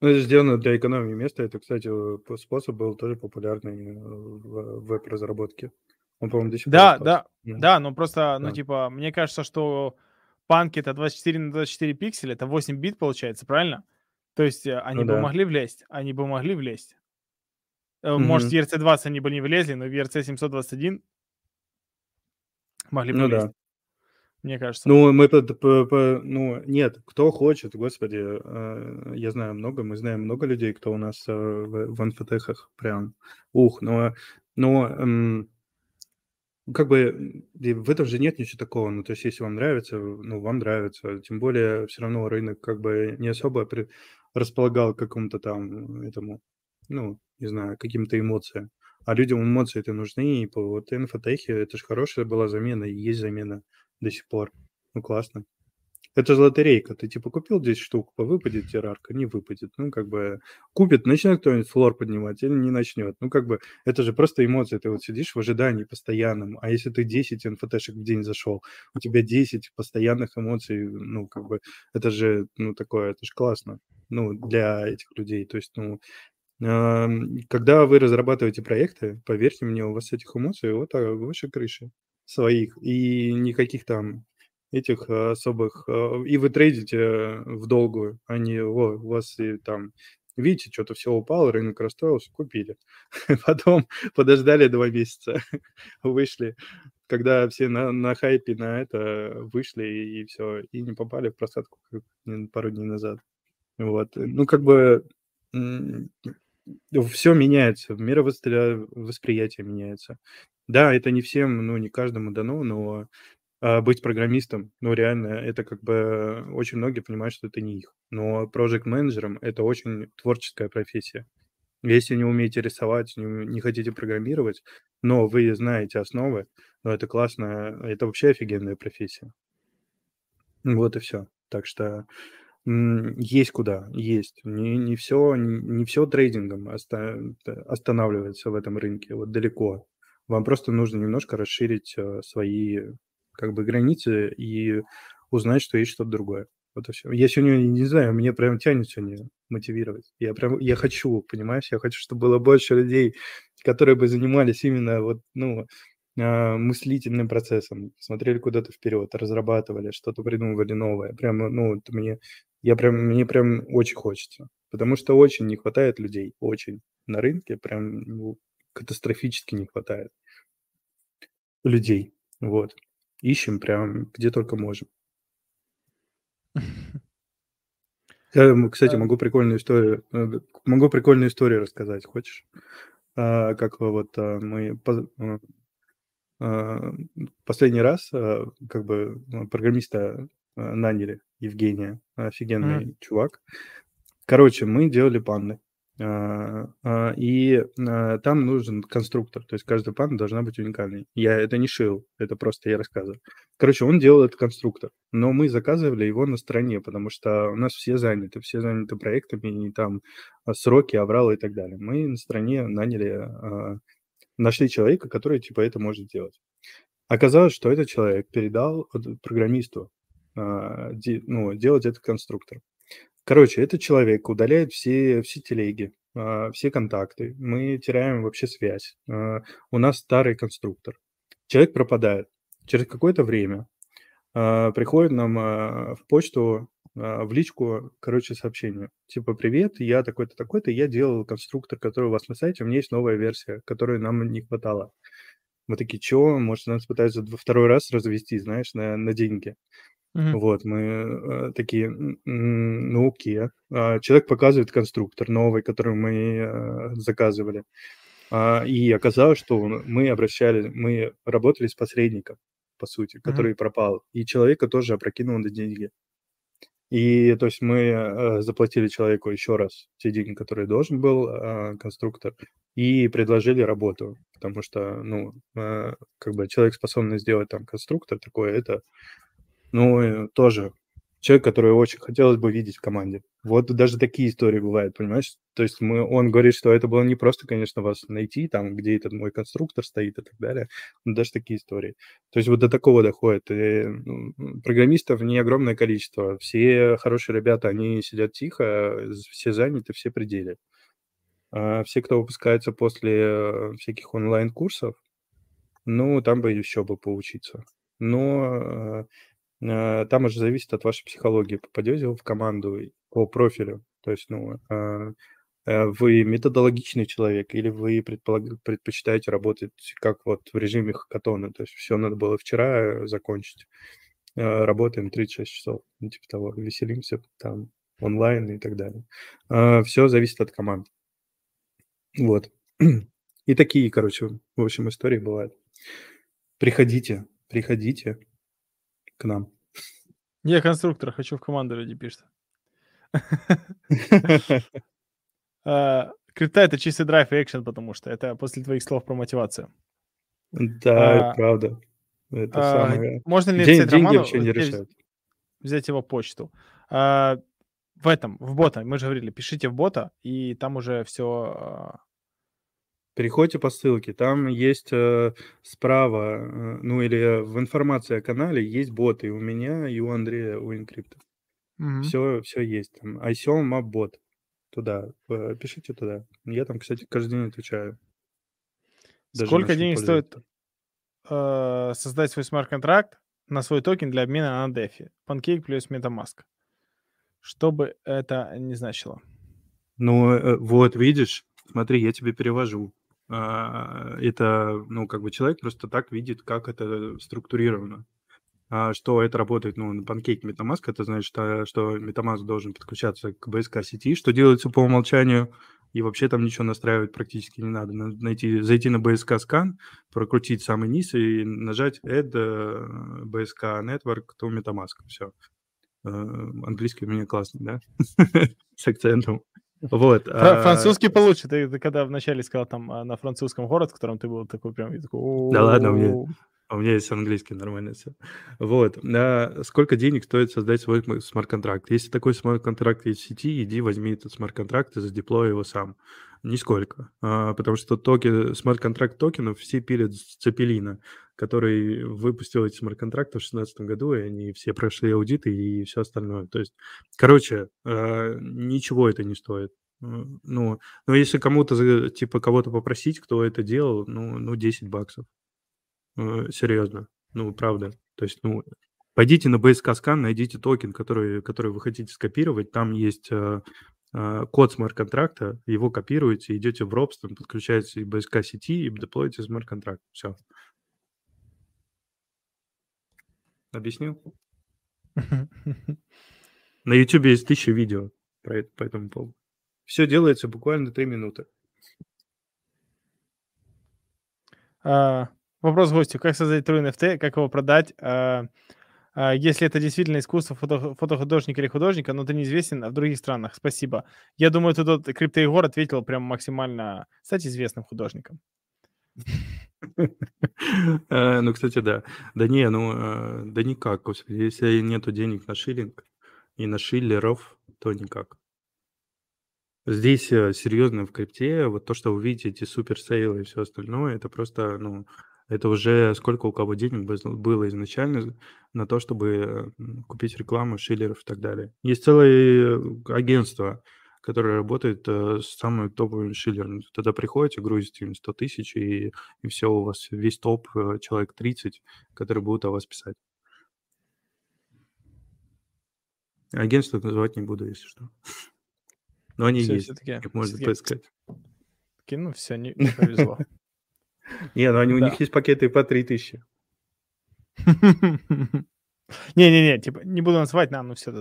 Ну, это сделано для экономии места. Это, кстати, способ был тоже популярный в веб-разработке. Он, по-моему, до сих пор Да, да, да, но просто, ну, типа, мне кажется, что панки это 24 на 24 пикселя, это 8 бит получается, правильно? То есть э, они ну, бы да. могли влезть, они бы могли влезть. Угу. Может, в ERC-20 они бы не влезли, но в ERC-721 могли бы ну, влезть. Да. Мне кажется. Ну, мы по, по, по, ну, нет, кто хочет, господи, э, я знаю много, мы знаем много людей, кто у нас э, в, в инфотехах прям, ух, но, но эм, как бы в этом же нет ничего такого. Ну, то есть, если вам нравится, ну, вам нравится. Тем более, все равно рынок как бы не особо при располагал к какому-то там этому, ну, не знаю, каким-то эмоциям. А людям эмоции это нужны, и по вот инфотехе это же хорошая была замена, и есть замена до сих пор. Ну, классно. Это же лотерейка. Ты типа купил 10 штук, выпадет террарка, не выпадет. Ну, как бы купит, начнет кто-нибудь флор поднимать или не начнет. Ну, как бы это же просто эмоции. Ты вот сидишь в ожидании постоянном. А если ты 10 инфотешек в день зашел, у тебя 10 постоянных эмоций, ну, как бы это же, ну, такое, это же классно. Ну, для этих людей. То есть, ну, когда вы разрабатываете проекты, поверьте мне, у вас этих эмоций вот выше крыши своих. И никаких там этих э, особых, э, и вы трейдите в долгую, а не о, у вас и там видите, что-то все упало, рынок расстроился, купили. Потом подождали два месяца, вышли, когда все на, на хайпе на это вышли и, и все, и не попали в просадку пару дней назад. Вот. Ну, как бы все меняется, мировосприятие меняется. Да, это не всем, ну, не каждому дано, но а, быть программистом, ну, реально, это как бы очень многие понимают, что это не их. Но проект менеджером это очень творческая профессия. Если не умеете рисовать, не, не хотите программировать, но вы знаете основы, ну, это классно, это вообще офигенная профессия. Вот и все. Так что есть куда, есть. Не, не все, не, не все трейдингом оста, останавливается в этом рынке, вот далеко. Вам просто нужно немножко расширить э, свои как бы границы и узнать, что есть что-то другое. Вот и все. Я сегодня, не знаю, мне прям тянет сегодня мотивировать. Я прям, я хочу, понимаешь, я хочу, чтобы было больше людей, которые бы занимались именно вот, ну, а, мыслительным процессом, смотрели куда-то вперед, разрабатывали, что-то придумывали новое. Прям, ну, это мне, я прям, мне прям очень хочется. Потому что очень не хватает людей, очень. На рынке прям ну, катастрофически не хватает. людей. Вот. Ищем прям где только можем. Я, кстати, могу прикольную историю, э, могу прикольную историю рассказать. Хочешь? А, как вот а, мы а, последний раз как бы программиста наняли, Евгения, офигенный mm. чувак. Короче, мы делали панны. А, а, и а, там нужен конструктор, то есть каждая панда должна быть уникальной. Я это не шил, это просто я рассказываю. Короче, он делал этот конструктор, но мы заказывали его на стороне, потому что у нас все заняты, все заняты проектами, и там сроки, авралы и так далее. Мы на стороне наняли, нашли человека, который типа это может делать. Оказалось, что этот человек передал программисту ну, делать этот конструктор. Короче, этот человек удаляет все, все телеги, а, все контакты. Мы теряем вообще связь. А, у нас старый конструктор. Человек пропадает. Через какое-то время а, приходит нам в почту, в личку, короче, сообщение. Типа, привет, я такой-то, такой-то, я делал конструктор, который у вас на сайте, у меня есть новая версия, которой нам не хватало. Мы такие, чего? Может, нас пытаются второй раз развести, знаешь, на, на деньги. Мгм. Вот, мы э, такие, ну окей. А, человек показывает конструктор новый, который мы э, заказывали. А, и оказалось, что мы обращали, мы работали с посредником, по сути, который пропал. И человека тоже опрокинул на деньги. И то есть мы э, заплатили человеку еще раз те деньги, которые должен был э, конструктор, и предложили работу, потому что, ну, э, как бы человек способный сделать там конструктор такой, это ну, тоже человек, который очень хотелось бы видеть в команде. Вот даже такие истории бывают, понимаешь? То есть мы, он говорит, что это было не просто, конечно, вас найти, там, где этот мой конструктор стоит и так далее, но даже такие истории. То есть вот до такого доходит. И, ну, программистов не огромное количество. Все хорошие ребята, они сидят тихо, все заняты, все пределы. А все, кто выпускается после э, всяких онлайн-курсов, ну, там бы еще бы поучиться. Но э, Э, там уже зависит от вашей психологии, попадете вы в команду по профилю. То есть, ну, а, э, вы методологичный человек или вы предполаг... предпочитаете работать как вот в режиме хакатона, то есть все надо было вчера закончить. Э, работаем 36 часов, ну, типа того, веселимся там онлайн и так далее. Все зависит от команд. Вот. И такие, короче, в общем, истории бывают. Приходите, приходите к нам. Я конструктор, хочу в команду, люди пишут. А, крипта — это чистый драйв и экшен, потому что это после твоих слов про мотивацию. Да, а, правда. Это а, самое... Можно ли День, деньги вообще не решают. Взять его почту. в этом, в бота, мы же говорили, пишите в бота, и там уже все Переходите по ссылке, там есть э, справа, э, ну или в информации о канале есть боты и у меня, и у Андрея, у Encrypt. Мгм. Все, все есть там. ICO Map бот. Туда. э, Пишите туда. Я там, кстати, каждый день отвечаю. Даже Сколько денег стоит э, создать свой смарт-контракт на свой токен для обмена на DeFi? Pancake плюс MetaMask. Что бы это ни значило. Ну, э, вот, видишь, смотри, я тебе перевожу. А, это, ну, как бы человек просто так видит, как это структурировано. А что это работает, ну, на Pancake MetaMask, это значит, что, что MetaMask должен подключаться к BSK сети, что делается по умолчанию, и вообще там ничего настраивать практически не надо. Найти, зайти на BSK Scan, прокрутить самый низ и нажать Add э, BSK Network to MetaMask. Все. Э, английский у меня классный, да? С акцентом. Вот. А... Французский получше. Ты, когда вначале сказал там а, на французском город, в котором ты был такой прям... Да ладно, у меня, у меня есть английский нормально все. Вот. А сколько денег стоит создать свой смарт-контракт? Если такой смарт-контракт есть в сети, иди возьми этот смарт-контракт и задеплой его сам. Нисколько. А, потому что токен, смарт-контракт токенов все пилят с Zeppelin а, который выпустил эти смарт-контракты в 2016 году, и они все прошли аудиты и все остальное. То есть, короче, а, ничего это не стоит. Ну, но если кому-то, типа, кого-то попросить, кто это делал, ну, ну 10 баксов. Э, серьезно. Ну, правда. То есть, ну, пойдите на BscScan, найдите токен, который, который вы хотите скопировать. Там есть э, э, код смарт-контракта, его копируете, идете в Ropsten, подключаете BSC сети и деплоите смарт-контракт. Все. Объяснил? На YouTube есть тысяча видео про это, по этому поводу. Все делается буквально три минуты. А, вопрос гостю. Как создать тру NFT, как его продать? А, а, если это действительно искусство фото, фотохудожника или художника, но ты неизвестен в других странах. Спасибо. Я думаю, тут Криптоегор ответил прям максимально стать известным художником. Э, ну, кстати, да. Да не, ну, э, да никак. Если нету денег на шиллинг и на шиллеров, то никак. Здесь э, серьезно в крипте, вот то, что вы видите, эти супер сейлы и все остальное, это просто, ну, это уже сколько у кого денег было изначально на то, чтобы купить рекламу, шиллеров и так далее. Есть целое агентство, которое работает э, с самыми топовыми шиллерами. Тогда приходите, грузите им 100 тысяч, и, и все, у вас весь топ, э, человек 30, которые будут о вас писать. Агентство называть не буду, если что. Но они все, есть, их можно поискать. Ну все, не, не повезло. Не, ну они, у них есть пакеты по 3000. Не-не-не, типа, не буду называть, нам, ну все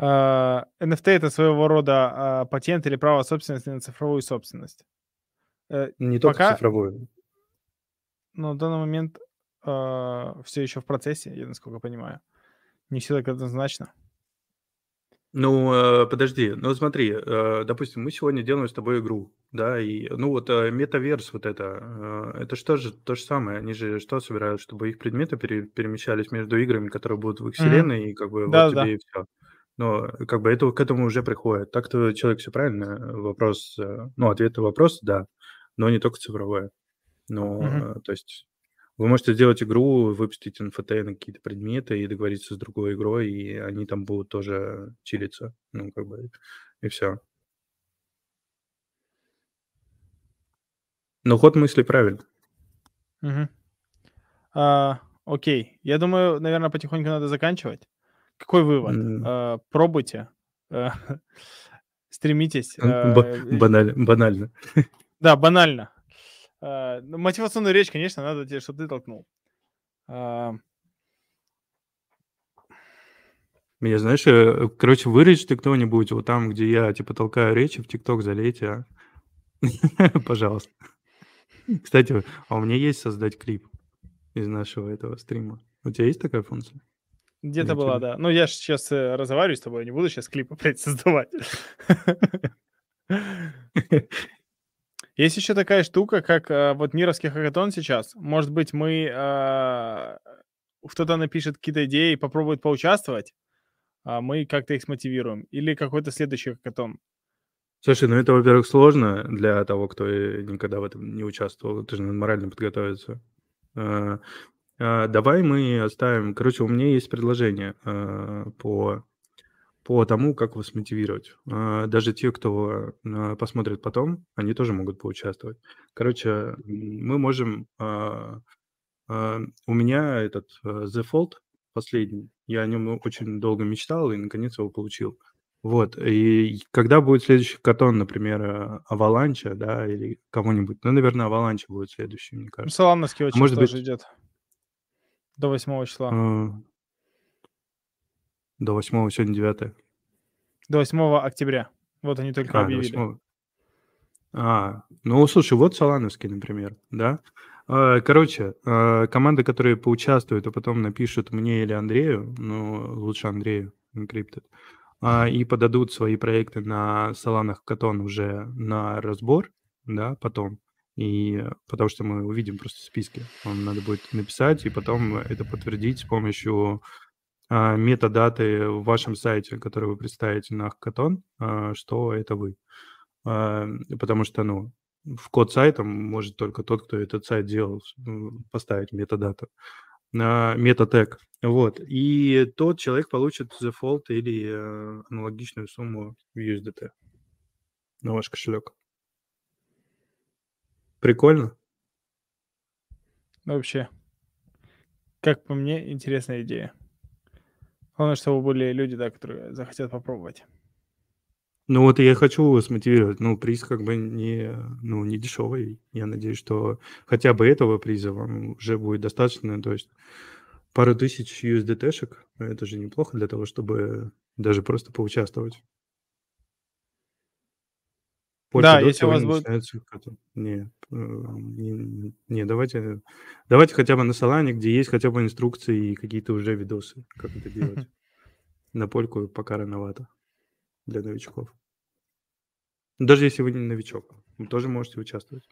NFT а, это своего рода а, патент или право собственности на цифровую собственность. Э, не только цифровую. Но в данный момент а, все еще в процессе, я насколько понимаю. Не все так однозначно. Ну, э, подожди, ну смотри, э, допустим, мы сегодня делаем с тобой игру, да, и, ну вот, метаверс вот это, это что же то же самое, они же что собирают, чтобы их предметы пере- перемещались между играми, которые будут в их вселенной, и как бы вот Да, да. тебе и все. Но как бы это к этому уже приходит. Так-то человек все правильно, вопрос, э, ну, ответ на вопрос, да, но не только цифровое. Мгм. э, то есть вы можете сделать игру, выпустить NFT на какие-то предметы и договориться с другой игрой, и они там будут тоже чилиться. Ну, как бы, и все. Но ход мысли правильный. Угу. А, окей. Я думаю, наверное, потихоньку надо заканчивать. Какой вывод? Mm. А, пробуйте. А, стремитесь. А, банально. банально. Да, банально. А, ну, мотивационную речь, конечно, надо тебе, чтобы ты толкнул. А... Меня, знаешь, э, короче, вырежь ты кто-нибудь вот там, где я, типа, толкаю речи, в ТикТок залейте, а? Пожалуйста. Кстати, а у меня есть создать клип из нашего этого стрима. У тебя есть такая функция? Где-то была, да. Ну, я сейчас э, разговариваю с тобой, не буду сейчас клип опять создавать. Есть еще такая штука, как э, вот Мировский хакатон сейчас. Может быть, мы... Э, кто-то напишет какие-то идеи, попробует поучаствовать, а мы как-то их смотивируем. Или какой-то следующий хакатон. Слушай, ну это, во-первых, сложно для того, кто никогда в этом не участвовал. Это же надо морально подготовиться. А, давай мы оставим... Короче, у меня есть предложение а, по по тому, как вас мотивировать. А, даже те, кто посмотрит потом, они тоже могут поучаствовать. Короче, мы можем... У меня этот The Fold последний, я о нем очень долго мечтал и наконец его получил. Вот, и когда будет следующий катон, например, Аваланча, да, или кого-нибудь, ну, наверное, Аваланча будет следующий, мне кажется. Солановский очень Может тоже быть... идет. До 8 числа. До 8 сегодня 9 До 8 октября. Вот они только а, объявили. 8. А, ну, слушай, вот Солановский, например, да? А, короче, а, команды, которые поучаствуют, а потом напишут мне или Андрею, ну, лучше Андрею, Encrypted, и подадут свои проекты на Соланах Катон уже на разбор, да, потом. И потому что мы увидим просто списки. Вам надо будет написать и потом это подтвердить с помощью а, метадаты в вашем сайте, который вы представите на Hackathon, а, что это вы. А, потому что, ну, в код сайта может только тот, кто этот сайт делал, поставить метадату. Метатег. Вот. И тот человек получит дефолт или э, аналогичную сумму в USDT на ваш кошелек. Прикольно? Вообще, как по мне, интересная идея. Главное, чтобы были люди, да, которые захотят попробовать. Ну вот я хочу смотивировать, ну приз как бы не, ну, не дешевый. Я надеюсь, что хотя бы этого приза вам уже будет достаточно. То есть пару тысяч USDT-шек, это же неплохо для того, чтобы даже просто поучаствовать. Да, если у вас будет... Не, э, не, не, давайте, давайте хотя бы на Солане, где есть хотя бы инструкции и какие-то уже видосы, как это делать. На польку пока рановато для новичков. Даже если вы не новичок, вы тоже можете участвовать.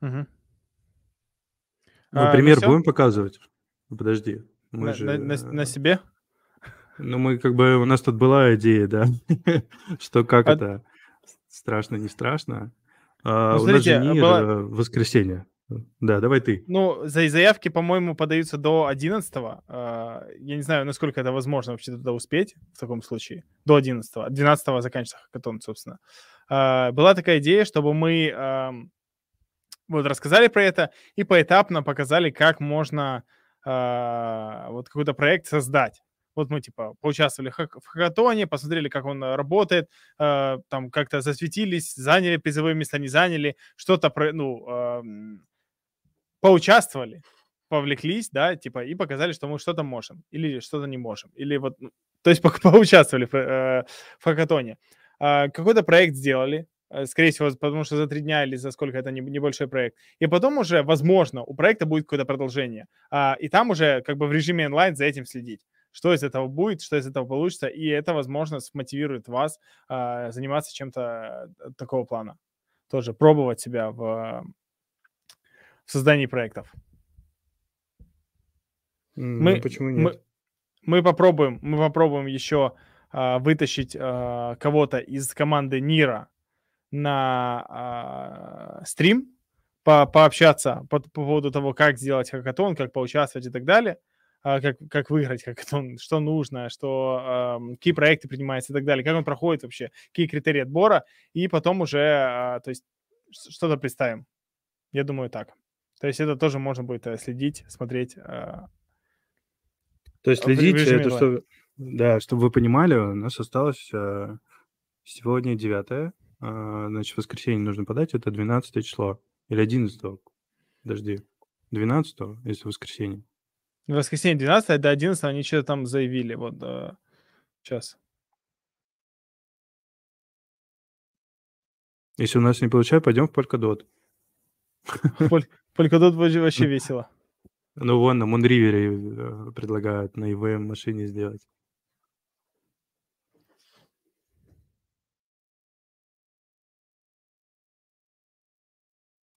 Ну, А, ну пример все? будем показывать? Подожди, мы На, же... на, на, на э, себе? Ну, мы как бы... У нас тут была идея, да, что как А, это страшно, не страшно. А, ну, у нас же НИР была... э, воскресенье. Да, давай ты. Ну, за заявки, по-моему, подаются до 11 А, Я не знаю, насколько это возможно вообще туда успеть в таком случае. До 11 12 заканчивается хакатон, собственно. Была такая идея, чтобы мы вот рассказали про это и поэтапно показали, как можно вот какой-то проект создать. Вот мы, типа, поучаствовали в хак- в хакатоне, посмотрели, как он э, работает, а, там как-то засветились, заняли призовые места, не заняли, что-то, ну, ам, поучаствовали, повлеклись, да, типа, и показали, что мы что-то можем, или что-то не можем, или вот, ну, то есть по- поучаствовали в, э, хакатоне. А, Какой-то проект сделали, э, скорее всего, потому что за три дня или за сколько это не- небольшой проект. И потом уже, возможно, у проекта будет какое-то продолжение. А, И там уже как бы в режиме онлайн за этим следить. Что из этого будет, что из этого получится, и это, возможно, смотивирует вас а, заниматься чем-то э, такого плана. Тоже пробовать себя в, э, в создании проектов. М, Мы, Ну, почему мы, нет? мы попробуем, мы попробуем еще а, вытащить а, кого-то из команды Нира на а, стрим, по, пообщаться по, по поводу того, как сделать хакатон, как поучаствовать и так далее, как, как выиграть хакатон, что нужно, что, ам, какие проекты принимаются и так далее, как он проходит вообще, какие критерии отбора, и потом уже, а, то есть, что-то представим. Я думаю, так. То есть это тоже можно будет э, следить, смотреть а, То есть режиме это что... Да, чтобы вы понимали, у нас осталось э, сегодня 9 значит, в воскресенье нужно подать, это 12 число. Или 11 подожди. 12 если воскресенье. В воскресенье 12 до 11 они что-то там заявили. Вот сейчас. Если у нас не получается, пойдем в Polkadot. Polkadot вообще вообще весело. Ну, вон на Мунривере э, предлагают на EVM машине сделать.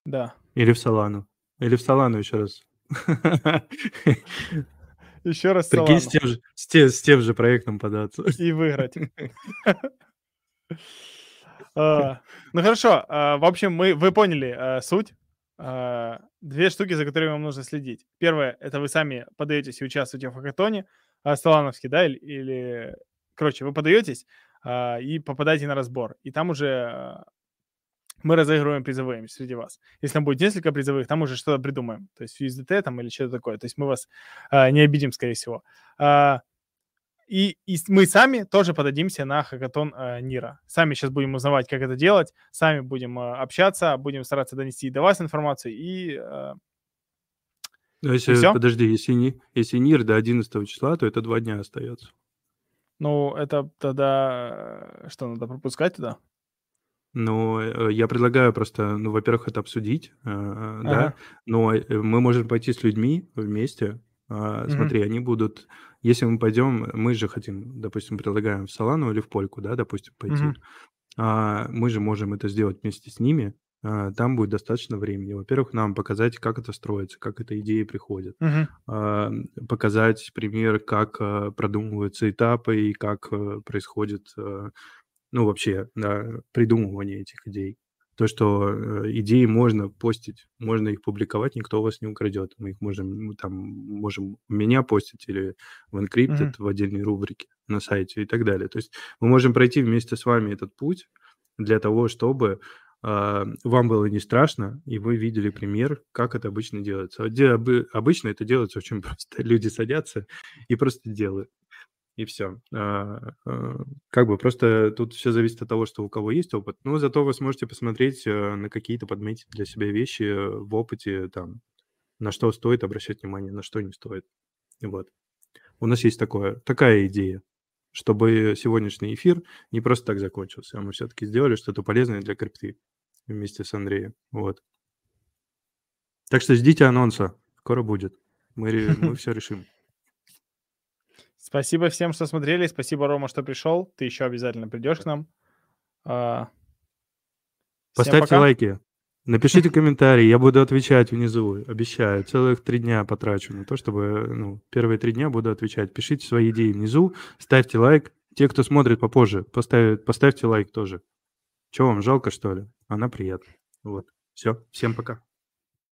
Да. Или в Солану. Или в Солану еще раз. Еще раз Прикинь, с тем, же, с, те- с тем же проектом податься. И выиграть. А, Ну хорошо. а, В общем, мы, вы поняли а, суть. Две штуки, за которыми вам нужно следить. Первое, это вы сами подаетесь и участвуете в хакатоне. Солановский, да, или-. Короче, вы подаетесь и попадаете на разбор. И там уже мы разыгрываем призовые среди вас. Если там будет несколько призовых, там уже что-то придумаем. То есть USDT там или что-то такое. То есть мы вас а, не обидим, скорее всего. А, и, и мы сами тоже подадимся на хакатон а, Нира. Сами сейчас будем узнавать, как это делать. Сами будем а, общаться, будем стараться донести до вас информацию. И, а, Ну, и если, все. подожди, если, не, если НИР до 11 числа, то это два дня остается. Ну, это тогда э, что, надо пропускать туда? Но э, я предлагаю просто, ну, во-первых, это обсудить, э, да, Ага. но э, мы можем пойти с людьми вместе. А. Смотри, они будут, если мы пойдем, мы же хотим, допустим, предлагаем в Солану или в Польку, да, допустим, пойти. А, Мы же можем это сделать вместе с ними. А, Там будет достаточно времени. Во-первых, нам показать, как это строится, как эта идея приходит. А, Показать пример, как продумываются этапы и как происходит, ну, вообще, да, придумывание этих идей. То, что э, идеи можно постить, можно их публиковать, никто вас не украдет. Мы их можем, мы там, можем у меня постить или в Encrypted Мгм. в отдельной рубрике на сайте и так далее. То есть мы можем пройти вместе с вами этот путь для того, чтобы а, вам было не страшно, и вы видели пример, как это обычно делается. Обычно это делается очень просто. Люди садятся и просто делают. И все. А, а, как бы просто тут все зависит от того, что у кого есть опыт. Но зато вы сможете посмотреть э, на какие-то, подметить для себя вещи в опыте, там, на что стоит обращать внимание, на что не стоит. Вот. У нас есть такое, такая идея, чтобы сегодняшний эфир не просто так закончился, а мы все-таки сделали что-то полезное для крипты вместе с Андреем. Вот. Так что ждите анонса. Скоро будет. Мы, мы все решим. Спасибо всем, что смотрели. Спасибо, Рома, что пришел. Ты еще обязательно придешь к нам. А... Поставьте лайки. Напишите комментарий, я буду отвечать внизу, обещаю. Целых три дня потрачу на то, чтобы, ну, первые три дня буду отвечать. Пишите свои идеи внизу, ставьте лайк. Те, кто смотрит попозже, поставь, поставьте лайк тоже. Чего вам, жалко, что ли? Она приятна. Вот. Все, всем пока.